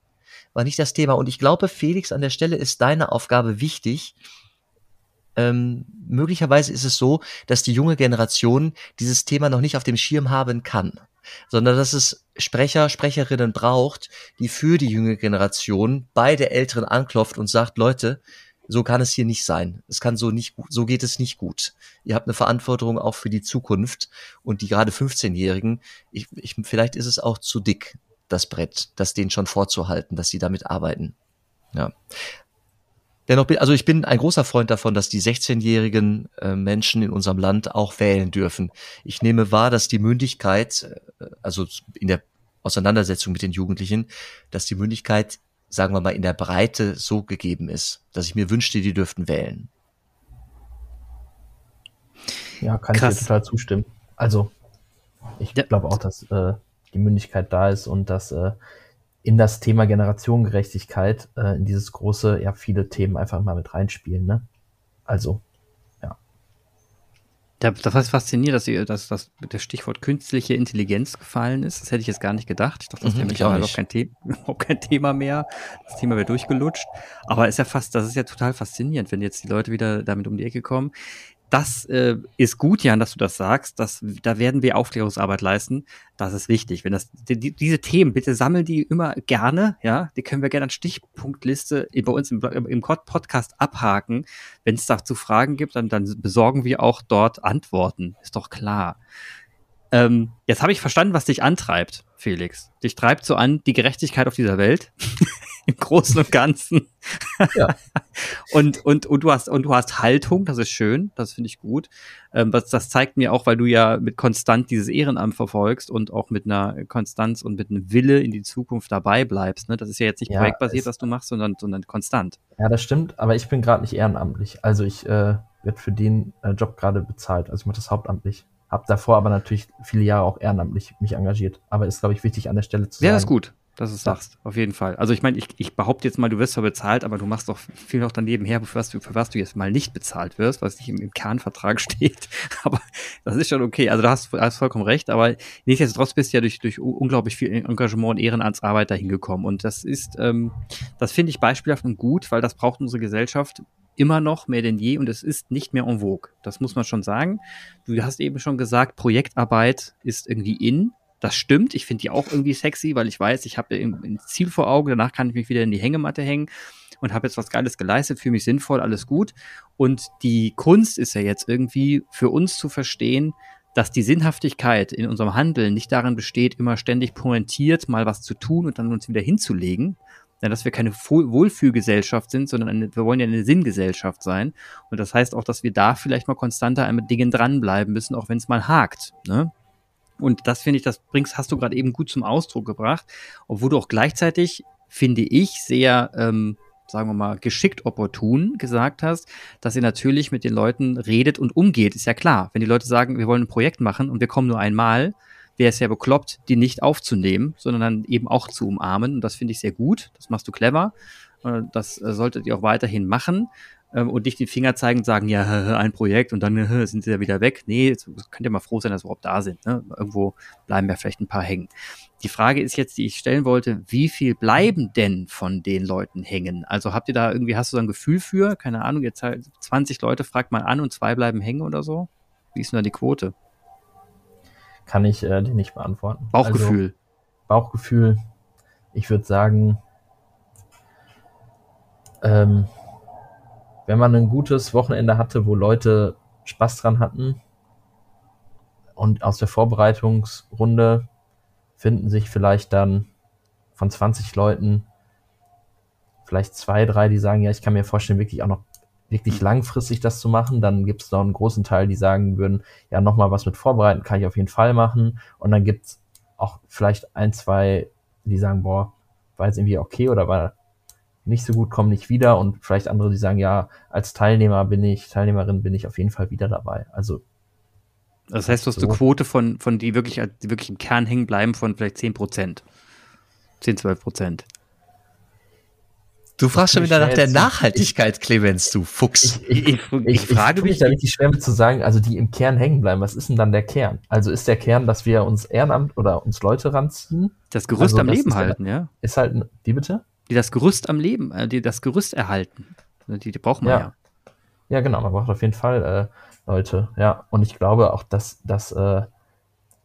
[SPEAKER 2] War nicht das Thema. Und ich glaube, Felix, an der Stelle ist deine Aufgabe wichtig. Ähm, möglicherweise ist es so, dass die junge Generation dieses Thema noch nicht auf dem Schirm haben kann sondern dass es Sprecher, Sprecherinnen braucht, die für die junge Generation bei der Älteren anklopft und sagt, Leute, so kann es hier nicht sein. Es kann so nicht so geht es nicht gut. Ihr habt eine Verantwortung auch für die Zukunft und die gerade 15-Jährigen, ich, ich, vielleicht ist es auch zu dick, das Brett, das denen schon vorzuhalten, dass sie damit arbeiten. Ja. Dennoch bin, also ich bin ein großer Freund davon, dass die 16-jährigen äh, Menschen in unserem Land auch wählen dürfen. Ich nehme wahr, dass die Mündigkeit, äh, also in der Auseinandersetzung mit den Jugendlichen, dass die Mündigkeit, sagen wir mal, in der Breite so gegeben ist, dass ich mir wünschte, die dürften wählen.
[SPEAKER 3] Ja, kann Krass. ich dir total zustimmen. Also, ich ja. glaube auch, dass äh, die Mündigkeit da ist und dass äh, in das Thema Generationengerechtigkeit, äh, in dieses große, ja, viele Themen einfach mal mit reinspielen, ne? Also, ja.
[SPEAKER 1] Da, das ist faszinierend, dass, ihr, dass, dass der Stichwort künstliche Intelligenz gefallen ist. Das hätte ich jetzt gar nicht gedacht. Ich dachte, das mhm, wäre mittlerweile auch kein, The auch kein Thema mehr. Das Thema wäre durchgelutscht. Aber ist ja fast, das ist ja total faszinierend, wenn jetzt die Leute wieder damit um die Ecke kommen das äh, ist gut, Jan, dass du das sagst. Das, da werden wir Aufklärungsarbeit leisten. Das ist wichtig. Wenn das, die, diese Themen, bitte sammeln die immer gerne, ja. Die können wir gerne an Stichpunktliste bei uns im, im Podcast abhaken. Wenn es dazu Fragen gibt, dann, dann besorgen wir auch dort Antworten. Ist doch klar. Ähm, jetzt habe ich verstanden, was dich antreibt, Felix. Dich treibt so an die Gerechtigkeit auf dieser Welt. im Großen und Ganzen. Ja. und, und, und du hast, und du hast Haltung, das ist schön, das finde ich gut. Ähm, das, das zeigt mir auch, weil du ja mit konstant dieses Ehrenamt verfolgst und auch mit einer Konstanz und mit einem Wille in die Zukunft dabei bleibst. Ne? Das ist ja jetzt nicht ja, projektbasiert, was du machst, sondern, sondern konstant.
[SPEAKER 3] Ja, das stimmt, aber ich bin gerade nicht ehrenamtlich. Also ich äh, werde für den äh, Job gerade bezahlt. Also ich mache das hauptamtlich. Hab davor aber natürlich viele Jahre auch ehrenamtlich mich engagiert. Aber ist, glaube ich, wichtig an der Stelle zu sagen.
[SPEAKER 1] Ja, das ist gut dass du es sagst, auf jeden Fall. Also ich meine, ich, ich behaupte jetzt mal, du wirst zwar bezahlt, aber du machst doch viel noch daneben her, für was du, für was du jetzt mal nicht bezahlt wirst, was nicht im, im Kernvertrag steht. Aber das ist schon okay. Also du hast, hast vollkommen recht, aber nichtsdestotrotz bist du ja durch, durch unglaublich viel Engagement und Ehrenamtsarbeit dahin gekommen. Und das ist, ähm, das finde ich beispielhaft und gut, weil das braucht unsere Gesellschaft immer noch mehr denn je und es ist nicht mehr en vogue. Das muss man schon sagen. Du hast eben schon gesagt, Projektarbeit ist irgendwie in das stimmt. Ich finde die auch irgendwie sexy, weil ich weiß, ich habe ein Ziel vor Augen. Danach kann ich mich wieder in die Hängematte hängen und habe jetzt was Geiles geleistet, fühle mich sinnvoll, alles gut. Und die Kunst ist ja jetzt irgendwie für uns zu verstehen, dass die Sinnhaftigkeit in unserem Handeln nicht darin besteht, immer ständig pointiert mal was zu tun und dann uns wieder hinzulegen, denn dass wir keine Wohlfühlgesellschaft sind, sondern eine, wir wollen ja eine Sinngesellschaft sein. Und das heißt auch, dass wir da vielleicht mal konstanter an Dingen dranbleiben müssen, auch wenn es mal hakt. Ne? Und das finde ich, das bringst, hast du gerade eben gut zum Ausdruck gebracht, obwohl du auch gleichzeitig, finde ich, sehr, ähm, sagen wir mal, geschickt opportun gesagt hast, dass ihr natürlich mit den Leuten redet und umgeht. Ist ja klar. Wenn die Leute sagen, wir wollen ein Projekt machen und wir kommen nur einmal, wäre es ja bekloppt, die nicht aufzunehmen, sondern dann eben auch zu umarmen. Und das finde ich sehr gut. Das machst du clever. Äh, das äh, solltet ihr auch weiterhin machen ähm, und nicht den Finger zeigen und sagen, ja, ein Projekt und dann sind sie ja wieder weg. Nee, jetzt könnt ihr mal froh sein, dass wir überhaupt da sind. Ne? Irgendwo bleiben ja vielleicht ein paar hängen. Die Frage ist jetzt, die ich stellen wollte, wie viel bleiben denn von den Leuten hängen? Also habt ihr da irgendwie, hast du da ein Gefühl für? Keine Ahnung, jetzt halt 20 Leute fragt man an und zwei bleiben hängen oder so? Wie ist denn da die Quote?
[SPEAKER 3] Kann ich äh, dir nicht beantworten.
[SPEAKER 1] Bauchgefühl. Also,
[SPEAKER 3] Bauchgefühl, ich würde sagen, ähm, wenn man ein gutes Wochenende hatte, wo Leute Spaß dran hatten und aus der Vorbereitungsrunde finden sich vielleicht dann von 20 Leuten vielleicht zwei, drei, die sagen, ja, ich kann mir vorstellen, wirklich auch noch wirklich langfristig das zu machen. Dann gibt es noch einen großen Teil, die sagen würden, ja, nochmal was mit vorbereiten kann ich auf jeden Fall machen. Und dann gibt es auch vielleicht ein, zwei, die sagen, boah, war jetzt irgendwie okay oder war nicht so gut, kommen nicht wieder und vielleicht andere, die sagen, ja, als Teilnehmer bin ich, Teilnehmerin bin ich auf jeden Fall wieder dabei. Also
[SPEAKER 1] das heißt, du hast so. eine Quote von, von die wirklich, die wirklich im Kern hängen bleiben von vielleicht 10 Prozent. 10, 12 Prozent.
[SPEAKER 2] Du fragst schon wieder nach der Nachhaltigkeit, ich, Clemens, du Fuchs.
[SPEAKER 3] Ich, ich, ich frage mich da richtig schwer mit zu sagen, also die im Kern hängen bleiben. Was ist denn dann der Kern? Also ist der Kern, dass wir uns Ehrenamt oder uns Leute ranziehen?
[SPEAKER 1] Das Gerüst also, am Leben halten, ja.
[SPEAKER 3] Ist halt, wie bitte?
[SPEAKER 1] Die das Gerüst am Leben, äh, die das Gerüst erhalten. Die, die braucht man ja.
[SPEAKER 3] ja. Ja, genau, man braucht auf jeden Fall äh, Leute, ja. Und ich glaube auch, dass das äh,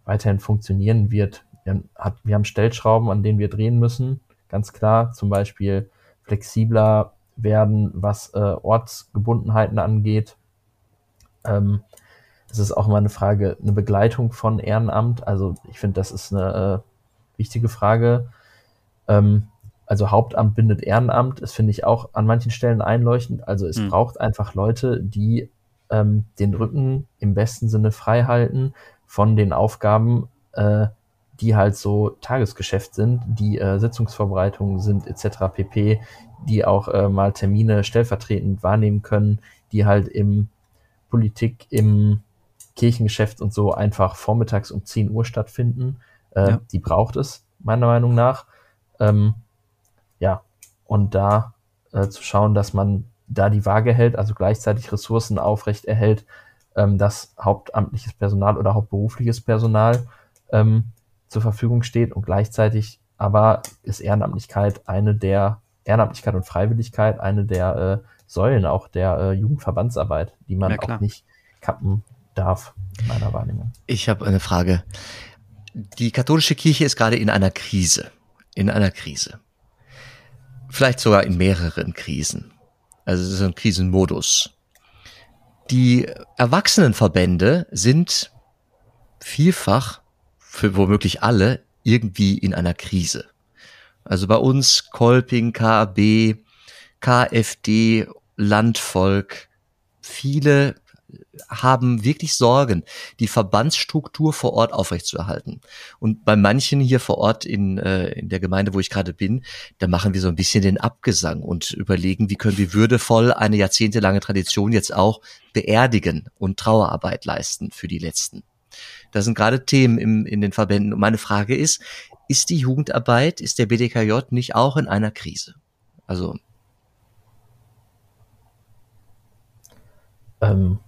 [SPEAKER 3] weiterhin funktionieren wird. Wir, hat, wir haben Stellschrauben, an denen wir drehen müssen, ganz klar. Zum Beispiel flexibler werden, was äh, Ortsgebundenheiten angeht. Ähm, es ist auch immer eine Frage, eine Begleitung von Ehrenamt. Also ich finde, das ist eine äh, wichtige Frage. Ähm, also Hauptamt bindet Ehrenamt, das finde ich auch an manchen Stellen einleuchtend. Also es mhm. braucht einfach Leute, die ähm, den Rücken im besten Sinne frei halten von den Aufgaben, äh, die halt so Tagesgeschäft sind, die äh, Sitzungsvorbereitungen sind etc. pp, die auch äh, mal Termine stellvertretend wahrnehmen können, die halt im Politik, im Kirchengeschäft und so einfach vormittags um 10 Uhr stattfinden. Äh, ja. Die braucht es, meiner Meinung nach. Ähm, und da äh, zu schauen, dass man da die Waage hält, also gleichzeitig Ressourcen aufrecht erhält, ähm, dass hauptamtliches Personal oder hauptberufliches Personal ähm, zur Verfügung steht und gleichzeitig aber ist Ehrenamtlichkeit eine der Ehrenamtlichkeit und Freiwilligkeit eine der äh, Säulen auch der äh, Jugendverbandsarbeit, die man ja, auch nicht kappen darf, in meiner Wahrnehmung.
[SPEAKER 2] Ich habe eine Frage. Die katholische Kirche ist gerade in einer Krise. In einer Krise vielleicht sogar in mehreren Krisen. Also es ist ein Krisenmodus. Die Erwachsenenverbände sind vielfach, für womöglich alle, irgendwie in einer Krise. Also bei uns Kolping, KAB, KFD, Landvolk, viele haben wirklich Sorgen, die Verbandsstruktur vor Ort aufrechtzuerhalten. Und bei manchen hier vor Ort in, äh, in der Gemeinde, wo ich gerade bin, da machen wir so ein bisschen den Abgesang und überlegen, wie können wir würdevoll eine jahrzehntelange Tradition jetzt auch beerdigen und Trauerarbeit leisten für die Letzten. Das sind gerade Themen im, in den Verbänden. Und meine Frage ist, ist die Jugendarbeit, ist der BDKJ nicht auch in einer Krise? Also
[SPEAKER 3] ähm,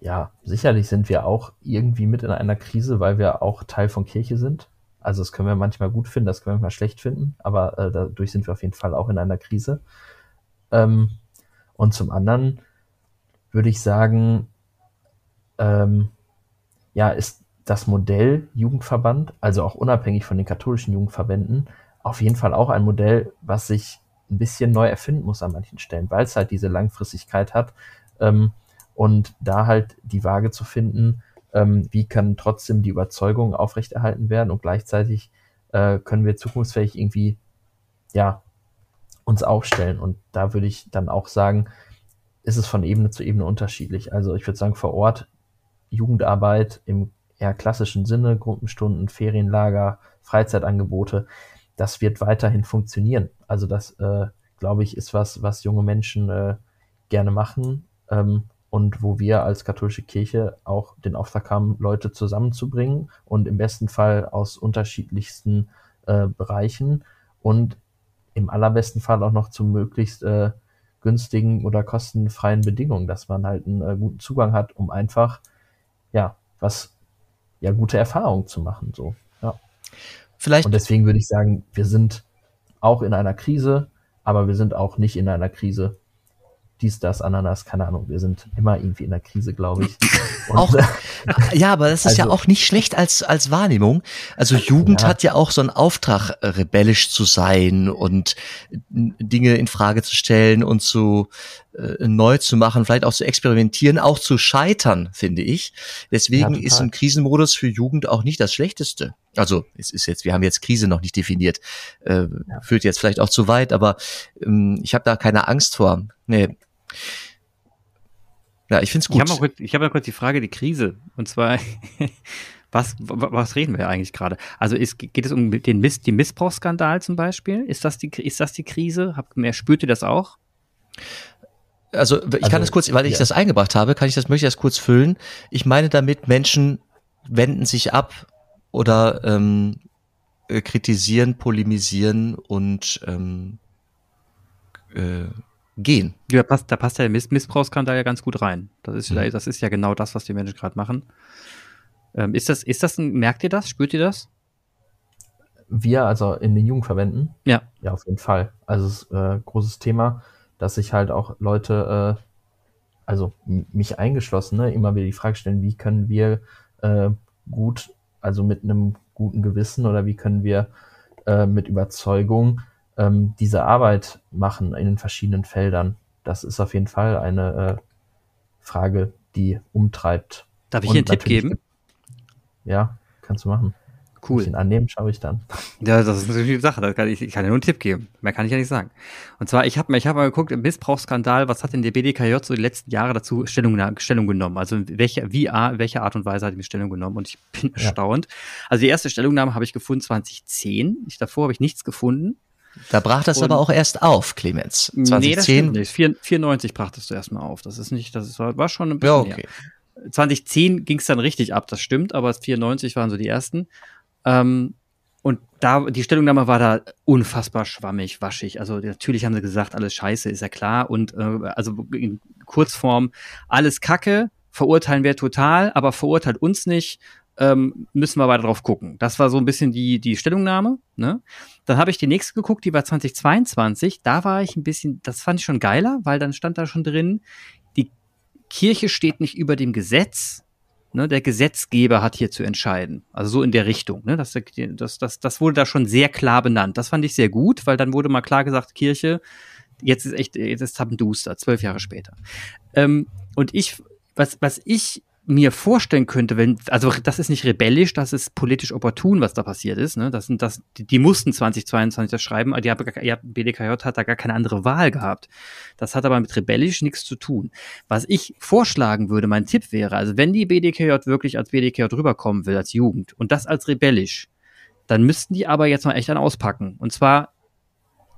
[SPEAKER 3] ja, sicherlich sind wir auch irgendwie mit in einer Krise, weil wir auch Teil von Kirche sind. Also das können wir manchmal gut finden, das können wir manchmal schlecht finden, aber äh, dadurch sind wir auf jeden Fall auch in einer Krise. Ähm, und zum anderen würde ich sagen, ähm, ja, ist das Modell Jugendverband, also auch unabhängig von den katholischen Jugendverbänden, auf jeden Fall auch ein Modell, was sich ein bisschen neu erfinden muss an manchen Stellen, weil es halt diese Langfristigkeit hat. Ähm, und da halt die Waage zu finden, ähm, wie kann trotzdem die Überzeugung aufrechterhalten werden und gleichzeitig äh, können wir zukunftsfähig irgendwie, ja, uns aufstellen. Und da würde ich dann auch sagen, ist es von Ebene zu Ebene unterschiedlich. Also ich würde sagen, vor Ort Jugendarbeit im eher klassischen Sinne, Gruppenstunden, Ferienlager, Freizeitangebote, das wird weiterhin funktionieren. Also das, äh, glaube ich, ist was, was junge Menschen äh, gerne machen. Ähm, und wo wir als katholische Kirche auch den Auftrag haben, Leute zusammenzubringen und im besten Fall aus unterschiedlichsten äh, Bereichen und im allerbesten Fall auch noch zu möglichst äh, günstigen oder kostenfreien Bedingungen, dass man halt einen äh, guten Zugang hat, um einfach ja was ja gute Erfahrungen zu machen so ja
[SPEAKER 2] Vielleicht
[SPEAKER 3] und deswegen würde ich sagen, wir sind auch in einer Krise, aber wir sind auch nicht in einer Krise. Dies, das, Ananas, keine Ahnung. Wir sind immer irgendwie in der Krise, glaube ich. Und,
[SPEAKER 2] Auch- Ja, aber das ist ja
[SPEAKER 3] Also-
[SPEAKER 2] auch nicht schlecht als, als Wahrnehmung. Also Jugend
[SPEAKER 3] Ja.
[SPEAKER 2] hat ja auch so einen Auftrag, äh, rebellisch zu sein und Dinge in Frage zu stellen und zu äh, neu zu machen, vielleicht auch zu experimentieren, auch zu scheitern, finde ich. Deswegen
[SPEAKER 3] Ja,
[SPEAKER 2] ist ein Krisenmodus für Jugend auch nicht das Schlechteste. Also es ist jetzt, wir haben jetzt Krise noch nicht definiert, äh, führt jetzt vielleicht auch zu weit, aber ähm, ich habe da keine Angst vor. Nee. Ja, ich
[SPEAKER 1] Ich habe
[SPEAKER 2] gut.
[SPEAKER 1] mal, kurz- ich hab mal kurz die Frage, die Krise. Und zwar, was, wa- was reden wir eigentlich gerade? Also ist, geht es um den Miss, den Missbrauchsskandal zum Beispiel? Ist das die, ist das die Krise? Habt, mehr, spürt ihr das auch?
[SPEAKER 2] Also ich
[SPEAKER 3] Also,
[SPEAKER 2] kann das kurz, weil ich
[SPEAKER 3] ja.
[SPEAKER 2] das eingebracht habe, kann ich das möchte ich das kurz füllen. Ich meine damit Menschen wenden sich ab oder ähm, äh, kritisieren, polemisieren und ähm, äh, gehen.
[SPEAKER 1] Ja, passt, da passt der Miss, Missbrauchsskandal ja ganz gut rein. Das ist, ja
[SPEAKER 2] Mhm.
[SPEAKER 1] das ist ja genau das, was die Menschen gerade machen. Ähm, ist das, ist das ein, merkt ihr das? Spürt ihr das?
[SPEAKER 3] wir also in den Jugendverbänden,
[SPEAKER 1] Ja.
[SPEAKER 3] ja, auf jeden Fall. Also es ist äh, großes Thema, dass sich halt auch Leute, äh, also mich eingeschlossen, ne, immer wieder die Frage stellen, wie können wir äh, gut, also mit einem guten Gewissen oder wie können wir äh, mit Überzeugung ähm, diese Arbeit machen in den verschiedenen Feldern. Das ist auf jeden Fall eine äh, Frage, die umtreibt.
[SPEAKER 1] Darf ich hier einen Tipp geben?
[SPEAKER 3] Ja, kannst du machen.
[SPEAKER 1] Cool.
[SPEAKER 3] Bisschen annehmen, schaue ich dann.
[SPEAKER 1] Ja, das ist natürlich die Sache. Kann ich, ich kann ja nur einen Tipp geben. Mehr kann ich ja nicht sagen. Und zwar, ich habe ich hab mal geguckt, im Missbrauchsskandal, was hat denn der BDKJ so die letzten Jahre dazu Stellung, Stellung genommen? Also welche, wie, welche Art und Weise hat die Stellung genommen? Und ich bin
[SPEAKER 3] Ja.
[SPEAKER 1] erstaunt. Also die erste Stellungnahme habe ich gefunden 2010. Ich, davor habe ich nichts gefunden.
[SPEAKER 2] Da brach das
[SPEAKER 1] Und-
[SPEAKER 2] aber auch erst auf, Clemens.
[SPEAKER 1] Nee, das stimmt
[SPEAKER 2] 2010.
[SPEAKER 1] nicht. 4, 94 brachtest du erstmal auf. Das ist nicht, das war schon ein bisschen
[SPEAKER 2] ja, okay.
[SPEAKER 1] 2010 ging es dann richtig ab, das stimmt, aber 94 waren so die ersten. Ähm, und da, die Stellungnahme war da unfassbar schwammig, waschig. Also natürlich haben sie gesagt, alles scheiße, ist ja klar. Und äh, also in Kurzform, alles Kacke, verurteilen wir total, aber verurteilt uns nicht, ähm, müssen wir weiter drauf gucken. Das war so ein bisschen die, die Stellungnahme. Ne? Dann habe ich die nächste geguckt, die war 2022. Da war ich ein bisschen, das fand ich schon geiler, weil dann stand da schon drin, die Kirche steht nicht über dem Gesetz. Ne, der Gesetzgeber hat hier zu entscheiden. Also so in der Richtung. Ne, das, das, das, das wurde da schon sehr klar benannt. Das fand ich sehr gut, weil dann wurde mal klar gesagt, Kirche, jetzt ist echt, jetzt ist Tappenduster, zwölf Jahre später. Ähm, und ich, was, was ich mir vorstellen könnte, wenn, also das ist nicht rebellisch, das ist politisch opportun, was da passiert ist. Ne? Das sind das, die, die mussten 2022 das schreiben, die haben, ja, BDKJ hat da gar keine andere Wahl gehabt. Das hat aber mit rebellisch nichts zu tun. Was ich vorschlagen würde, mein Tipp wäre, also wenn die BDKJ wirklich als BDKJ rüberkommen will, als Jugend, und das als rebellisch, dann müssten die aber jetzt mal echt an auspacken. Und zwar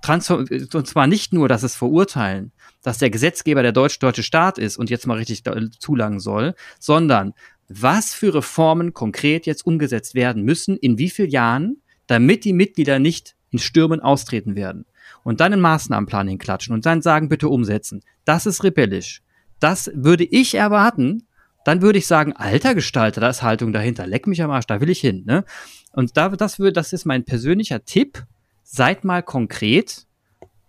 [SPEAKER 1] und zwar nicht nur, dass es verurteilen, dass der Gesetzgeber der deutsch-deutsche Staat ist und jetzt mal richtig zulangen soll, sondern was für Reformen konkret jetzt umgesetzt werden müssen, in wie vielen Jahren, damit die Mitglieder nicht in Stürmen austreten werden. Und dann einen Maßnahmenplan hinklatschen und dann sagen, bitte umsetzen. Das ist rebellisch. Das würde ich erwarten. Dann würde ich sagen, alter Gestalter, da ist Haltung dahinter. Leck mich am Arsch, da will ich hin. Ne? Und da, das, würde, das ist mein persönlicher Tipp. Seid mal konkret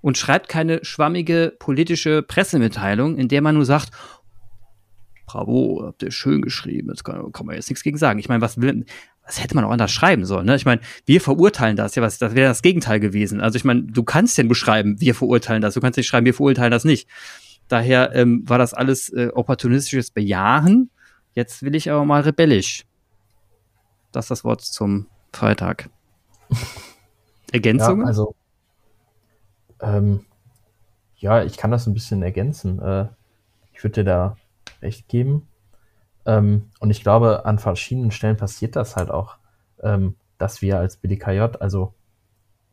[SPEAKER 1] und schreibt keine schwammige politische Pressemitteilung, in der man nur sagt, bravo, habt ihr schön geschrieben, das kann, kann man jetzt nichts gegen sagen. Ich meine, was will, was hätte man auch anders schreiben sollen? Ne? Ich meine, wir verurteilen das, ja, was, das wäre das Gegenteil gewesen. Also ich meine, du kannst ja nur schreiben, wir verurteilen das, du kannst nicht schreiben, wir verurteilen das nicht. Daher ähm, war das alles äh, opportunistisches Bejahen. Jetzt will ich aber mal rebellisch. Das ist das Wort zum Freitag. Ergänzungen?
[SPEAKER 3] Ja, also, ähm, ja, ich kann das ein bisschen ergänzen. Äh, ich würde dir da recht geben. Ähm, und ich glaube, an verschiedenen Stellen passiert das halt auch, ähm, dass wir als BDKJ, also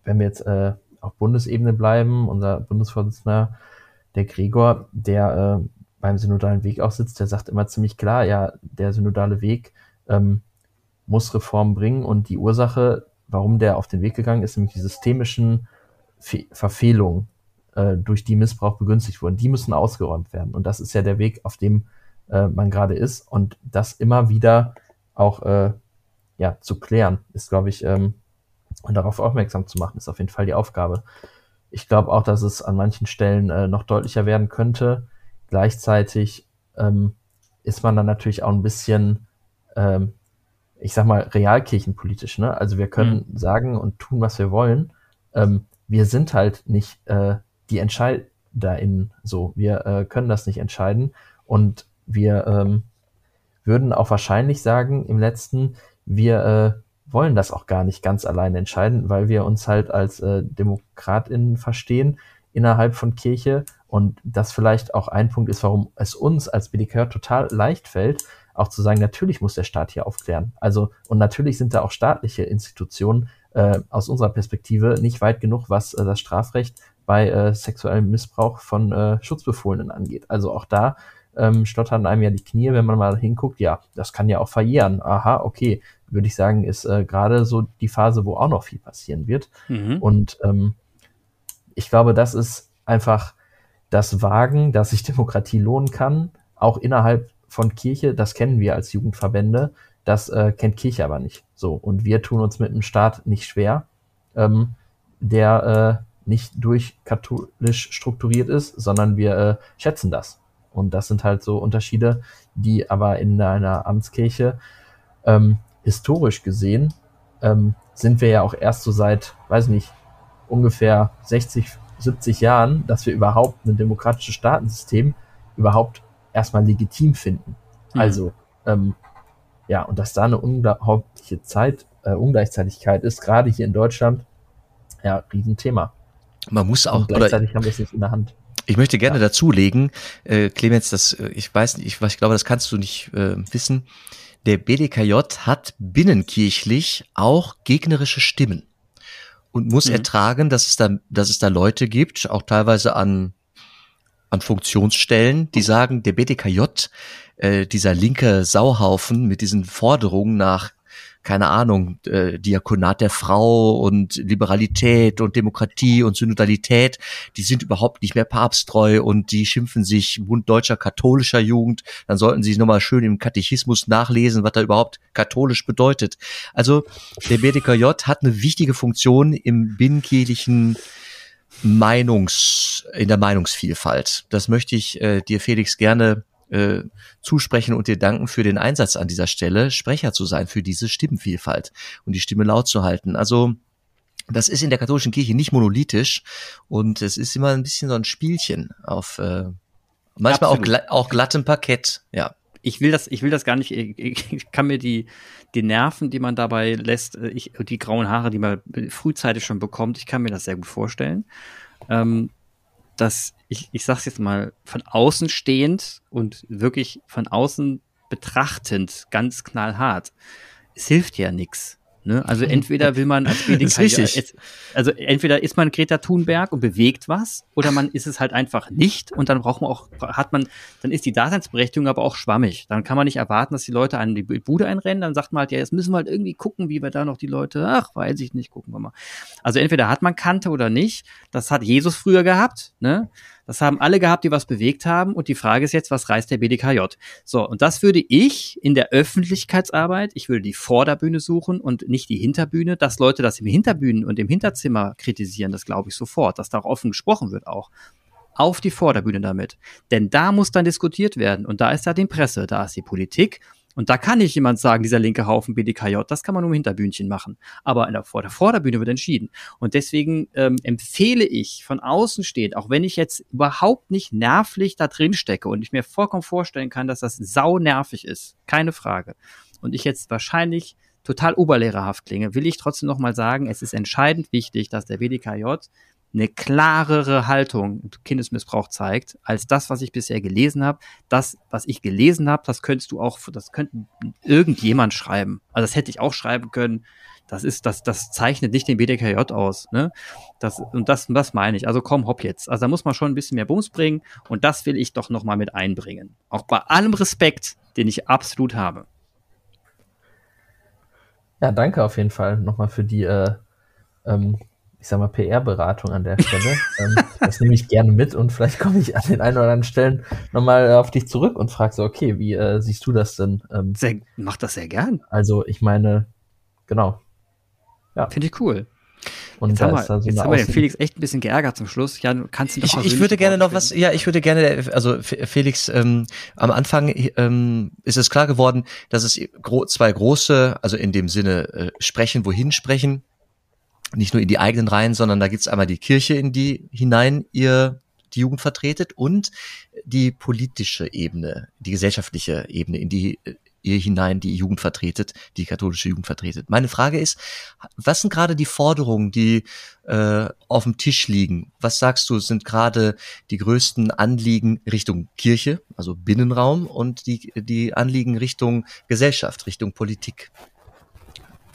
[SPEAKER 3] wenn wir jetzt äh, auf Bundesebene bleiben, unser Bundesvorsitzender, der Gregor, der äh, beim synodalen Weg auch sitzt, der sagt immer ziemlich klar, ja, der synodale Weg ähm, muss Reform bringen und die Ursache, warum der auf den Weg gegangen ist, nämlich die systemischen Fe Verfehlungen, äh, durch die Missbrauch begünstigt wurden, die müssen ausgeräumt werden. Und das ist ja der Weg, auf dem äh, man gerade ist. Und das immer wieder auch äh, ja, zu klären, ist, glaube ich, ähm, und darauf aufmerksam zu machen, ist auf jeden Fall die Aufgabe. Ich glaube auch, dass es an manchen Stellen äh, noch deutlicher werden könnte. Gleichzeitig ähm, ist man dann natürlich auch ein bisschen, ähm, ich sag mal, realkirchenpolitisch. Ne? Also wir können mhm. sagen und tun, was wir wollen. Ähm, wir sind halt nicht äh, die EntscheiderInnen so. Wir äh, können das nicht entscheiden. Und wir ähm, würden auch wahrscheinlich sagen im letzten, wir äh, wollen das auch gar nicht ganz alleine entscheiden, weil wir uns halt als äh, DemokratInnen verstehen innerhalb von Kirche und das vielleicht auch ein Punkt ist, warum es uns als BDK total leicht fällt, auch zu sagen, natürlich muss der Staat hier aufklären. Also, und natürlich sind da auch staatliche Institutionen äh, aus unserer Perspektive nicht weit genug, was äh, das Strafrecht bei äh, sexuellem Missbrauch von äh, Schutzbefohlenen angeht. Also auch da ähm, stottern einem ja die Knie, wenn man mal hinguckt, ja, das kann ja auch verjähren. Aha, okay, würde ich sagen, ist äh, gerade so die Phase, wo auch noch viel passieren wird. Mhm. Und ähm, ich glaube, das ist einfach das Wagen, dass sich Demokratie lohnen kann, auch innerhalb von Kirche, das kennen wir als Jugendverbände, das äh, kennt Kirche aber nicht. So, und wir tun uns mit einem Staat nicht schwer, ähm, der äh, nicht durch katholisch strukturiert ist, sondern wir äh, schätzen das. Und das sind halt so Unterschiede, die aber in einer Amtskirche ähm, historisch gesehen ähm, sind wir ja auch erst so seit, weiß nicht, ungefähr 60, 70 Jahren, dass wir überhaupt ein demokratisches Staatensystem überhaupt erstmal legitim finden. Mhm. Also, ähm, ja, und dass da eine unglaubliche Zeit, äh, Ungleichzeitigkeit ist, gerade hier in Deutschland, ja, Riesenthema.
[SPEAKER 2] Man muss auch, und
[SPEAKER 3] gleichzeitig haben wir es nicht in der Hand.
[SPEAKER 2] Ich möchte gerne ja. dazulegen, äh, Clemens, das, äh, ich weiß nicht, ich, ich glaube, das kannst du nicht äh, wissen. Der BDKJ hat binnenkirchlich auch gegnerische Stimmen und muss mhm. ertragen, dass es da, dass es da Leute gibt, auch teilweise an an Funktionsstellen, die sagen, der BDKJ, äh, dieser linke Sauhaufen mit diesen Forderungen nach keine Ahnung, äh, Diakonat der Frau und Liberalität und Demokratie und Synodalität, die sind überhaupt nicht mehr papsttreu und die schimpfen sich Bund deutscher katholischer Jugend. Dann sollten sie nochmal schön im Katechismus nachlesen, was da überhaupt katholisch bedeutet. Also der BDKJ hat eine wichtige Funktion im binnenkirchlichen Meinungs, in der Meinungsvielfalt. Das möchte ich äh, dir, Felix, gerne äh, zusprechen und dir danken für den Einsatz an dieser Stelle, Sprecher zu sein für diese Stimmenvielfalt und die Stimme laut zu halten. Also das ist in der katholischen Kirche nicht monolithisch und es ist immer ein bisschen so ein Spielchen auf äh, manchmal auch, gla auch glattem Parkett, ja.
[SPEAKER 1] Ich will das, ich will das gar nicht, ich kann mir die, die Nerven, die man dabei lässt, äh, ich, die grauen Haare, die man frühzeitig schon bekommt, ich kann mir das sehr gut vorstellen. Ähm, dass ich, ich sag's jetzt mal, von außen stehend und wirklich von außen betrachtend, ganz knallhart, es hilft ja nichts. Ne? Also entweder will man als
[SPEAKER 2] richtig.
[SPEAKER 1] also entweder ist man Greta Thunberg und bewegt was, oder man ist es halt einfach nicht und dann braucht man auch, hat man, dann ist die Daseinsberechtigung aber auch schwammig. Dann kann man nicht erwarten, dass die Leute an die Bude einrennen, dann sagt man halt, ja, jetzt müssen wir halt irgendwie gucken, wie wir da noch die Leute, ach, weiß ich nicht, gucken wir mal. Also entweder hat man Kante oder nicht. Das hat Jesus früher gehabt, ne? Das haben alle gehabt, die was bewegt haben. Und die Frage ist jetzt, was reißt der BDKJ? So, und das würde ich in der Öffentlichkeitsarbeit, ich würde die Vorderbühne suchen und nicht die Hinterbühne. Dass Leute das im Hinterbühnen und im Hinterzimmer kritisieren, das glaube ich sofort, dass da auch offen gesprochen wird auch auf die Vorderbühne damit. Denn da muss dann diskutiert werden. Und da ist ja die Presse, da ist die Politik und da kann nicht jemand sagen, dieser linke Haufen BDKJ, das kann man nur im Hinterbühnchen machen. Aber in der, vor der Vorderbühne wird entschieden. Und deswegen ähm, empfehle ich von außen steht, auch wenn ich jetzt überhaupt nicht nervlich da drin stecke und ich mir vollkommen vorstellen kann, dass das sau nervig ist, keine Frage. Und ich jetzt wahrscheinlich total oberlehrerhaft klinge, will ich trotzdem noch mal sagen, es ist entscheidend wichtig, dass der BDKJ eine klarere Haltung Kindesmissbrauch zeigt, als das, was ich bisher gelesen habe. Das, was ich gelesen habe, das könntest du auch, das könnte irgendjemand schreiben. Also das hätte ich auch schreiben können. Das ist, das, das zeichnet nicht den BDKJ aus, ne? Das, und das, das meine ich. Also komm, hopp jetzt. Also da muss man schon ein bisschen mehr Bums bringen und das will ich doch nochmal mit einbringen. Auch bei allem Respekt, den ich absolut habe.
[SPEAKER 3] Ja, danke auf jeden Fall nochmal für die äh, ähm, ich sag mal, PR-Beratung an der Stelle. ähm, das nehme ich gerne mit und vielleicht komme ich an den einen oder anderen Stellen nochmal auf dich zurück und frage so, okay, wie äh, siehst du das denn? Ähm,
[SPEAKER 1] sehr, mach das sehr gern.
[SPEAKER 3] Also ich meine, genau.
[SPEAKER 1] Ja. Finde ich cool.
[SPEAKER 3] Und
[SPEAKER 1] jetzt haben wir, so jetzt haben wir den Felix echt ein bisschen geärgert zum Schluss. Jan, kannst du
[SPEAKER 2] ich, ich würde gerne noch was, ja, ich würde gerne, also Felix, ähm, am Anfang ähm, ist es klar geworden, dass es gro zwei große, also in dem Sinne äh, sprechen, wohin sprechen, nicht nur in die eigenen Reihen, sondern da gibt es einmal die Kirche, in die hinein ihr die Jugend vertretet und die politische Ebene, die gesellschaftliche Ebene, in die ihr hinein die Jugend vertretet, die katholische Jugend vertretet. Meine Frage ist, was sind gerade die Forderungen, die äh, auf dem Tisch liegen? Was sagst du, sind gerade die größten Anliegen Richtung Kirche, also Binnenraum, und die, die Anliegen Richtung Gesellschaft, Richtung Politik?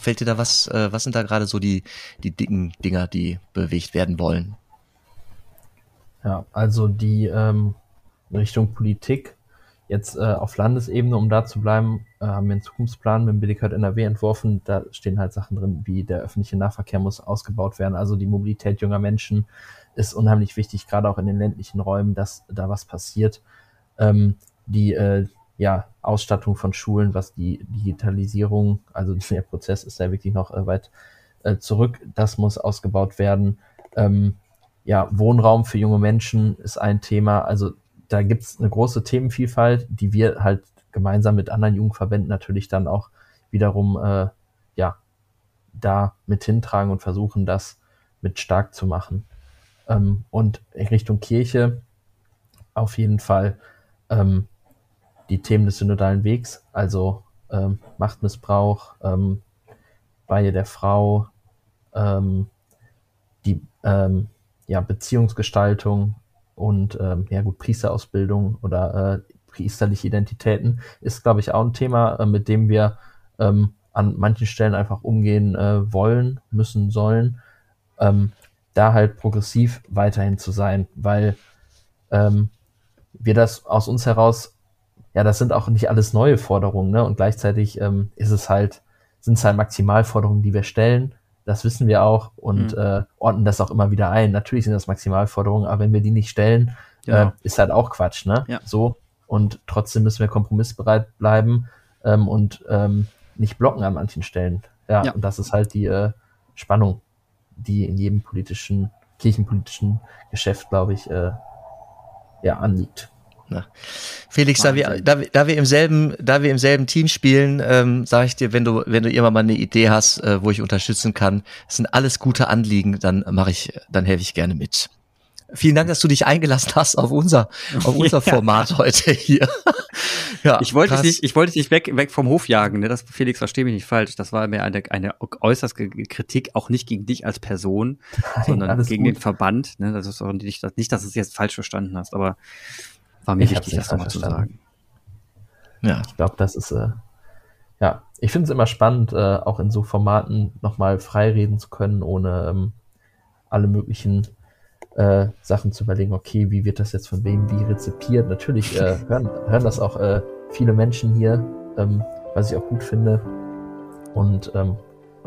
[SPEAKER 2] Fällt dir da was, äh, was sind da gerade so die, die dicken Dinger, die bewegt werden wollen?
[SPEAKER 3] Ja, also die ähm, Richtung Politik Jetzt äh, auf Landesebene, um da zu bleiben, äh, haben wir einen Zukunftsplan mit dem Billigkeit NRW entworfen. Da stehen halt Sachen drin, wie der öffentliche Nahverkehr muss ausgebaut werden. Also die Mobilität junger Menschen ist unheimlich wichtig, gerade auch in den ländlichen Räumen, dass da was passiert. Ähm, die äh, ja, Ausstattung von Schulen, was die Digitalisierung, also der Prozess ist ja wirklich noch äh, weit äh, zurück. Das muss ausgebaut werden. Ähm, ja, Wohnraum für junge Menschen ist ein Thema. Also da gibt's eine große Themenvielfalt, die wir halt gemeinsam mit anderen Jugendverbänden natürlich dann auch wiederum äh, ja da mit hintragen und versuchen, das mit stark zu machen. Ähm, und in Richtung Kirche auf jeden Fall ähm, die Themen des synodalen Wegs, also ähm, Machtmissbrauch, ähm, Weihe der Frau, ähm, die ähm, ja, Beziehungsgestaltung, und ähm, ja gut, Priesterausbildung oder äh, priesterliche Identitäten ist, glaube ich, auch ein Thema, äh, mit dem wir ähm, an manchen Stellen einfach umgehen äh, wollen, müssen, sollen, ähm, da halt progressiv weiterhin zu sein, weil ähm, wir das aus uns heraus, ja, das sind auch nicht alles neue Forderungen, ne? Und gleichzeitig ähm, ist es halt, sind es halt Maximalforderungen, die wir stellen, das wissen wir auch und mhm. äh, ordnen das auch immer wieder ein. Natürlich sind das Maximalforderungen, aber wenn wir die nicht stellen, genau. äh, ist halt auch Quatsch, ne? Ja. So. Und trotzdem müssen wir kompromissbereit bleiben ähm, und ähm, nicht blocken an manchen Stellen. Ja, ja. und das ist halt die äh, Spannung, die in jedem politischen, kirchenpolitischen Geschäft, glaube ich, äh, ja, anliegt.
[SPEAKER 2] Na. Felix, da wir, da, da wir im selben, da wir im selben Team spielen, ähm, sage ich dir, wenn du, wenn du irgendwann mal eine Idee hast, äh, wo ich unterstützen kann, das sind alles gute Anliegen, dann mache ich, dann helfe ich gerne mit. Vielen Dank, dass du dich eingelassen hast auf unser, auf unser Format heute hier.
[SPEAKER 1] ja, ich wollte dich, ich wollte dich weg, weg vom Hof jagen. Ne? Das, Felix, verstehe mich nicht falsch. Das war mir eine, eine äußerst Kritik, auch nicht gegen dich als Person, Nein, sondern gegen gut. den Verband. Ne? Das ist auch nicht, nicht, dass du es jetzt falsch verstanden hast, aber war mir ich wichtig, das nochmal zu sagen.
[SPEAKER 3] Ja. Ich glaube, das ist, äh, ja, ich finde es immer spannend, äh, auch in so Formaten nochmal frei reden zu können, ohne ähm, alle möglichen äh, Sachen zu überlegen, okay, wie wird das jetzt von wem wie rezipiert? Natürlich äh, hören, hören das auch äh, viele Menschen hier, ähm, was ich auch gut finde. Und ähm,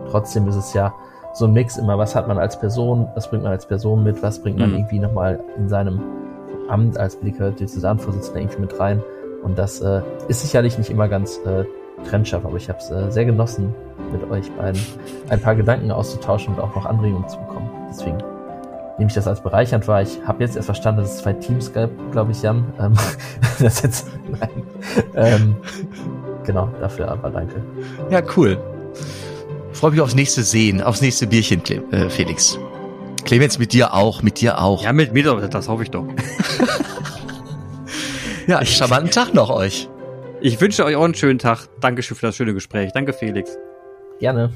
[SPEAKER 3] trotzdem ist es ja so ein Mix immer, was hat man als Person, was bringt man als Person mit, was bringt man mhm. irgendwie nochmal in seinem Amt als Diözesanvorsitzender irgendwie mit rein. Und das äh, ist sicherlich nicht immer ganz äh, trennscharf, aber ich habe es äh, sehr genossen, mit euch beiden ein paar Gedanken auszutauschen und auch noch Anregungen zu bekommen. Deswegen nehme ich das als bereichernd wahr. Ich habe jetzt erst verstanden, dass es zwei Teams gab, glaube ich, Jan. Ähm, das jetzt, nein. Ähm, genau, dafür aber danke.
[SPEAKER 2] Ja, cool. Freue mich aufs nächste Sehen, aufs nächste Bierchen, äh, Felix. Clemens, mit dir auch, mit dir auch.
[SPEAKER 1] Ja, mit mir, das hoffe ich doch.
[SPEAKER 2] ja, charmanten Tag noch euch.
[SPEAKER 1] Ich wünsche euch auch einen schönen Tag. Dankeschön für das schöne Gespräch. Danke, Felix.
[SPEAKER 3] Gerne.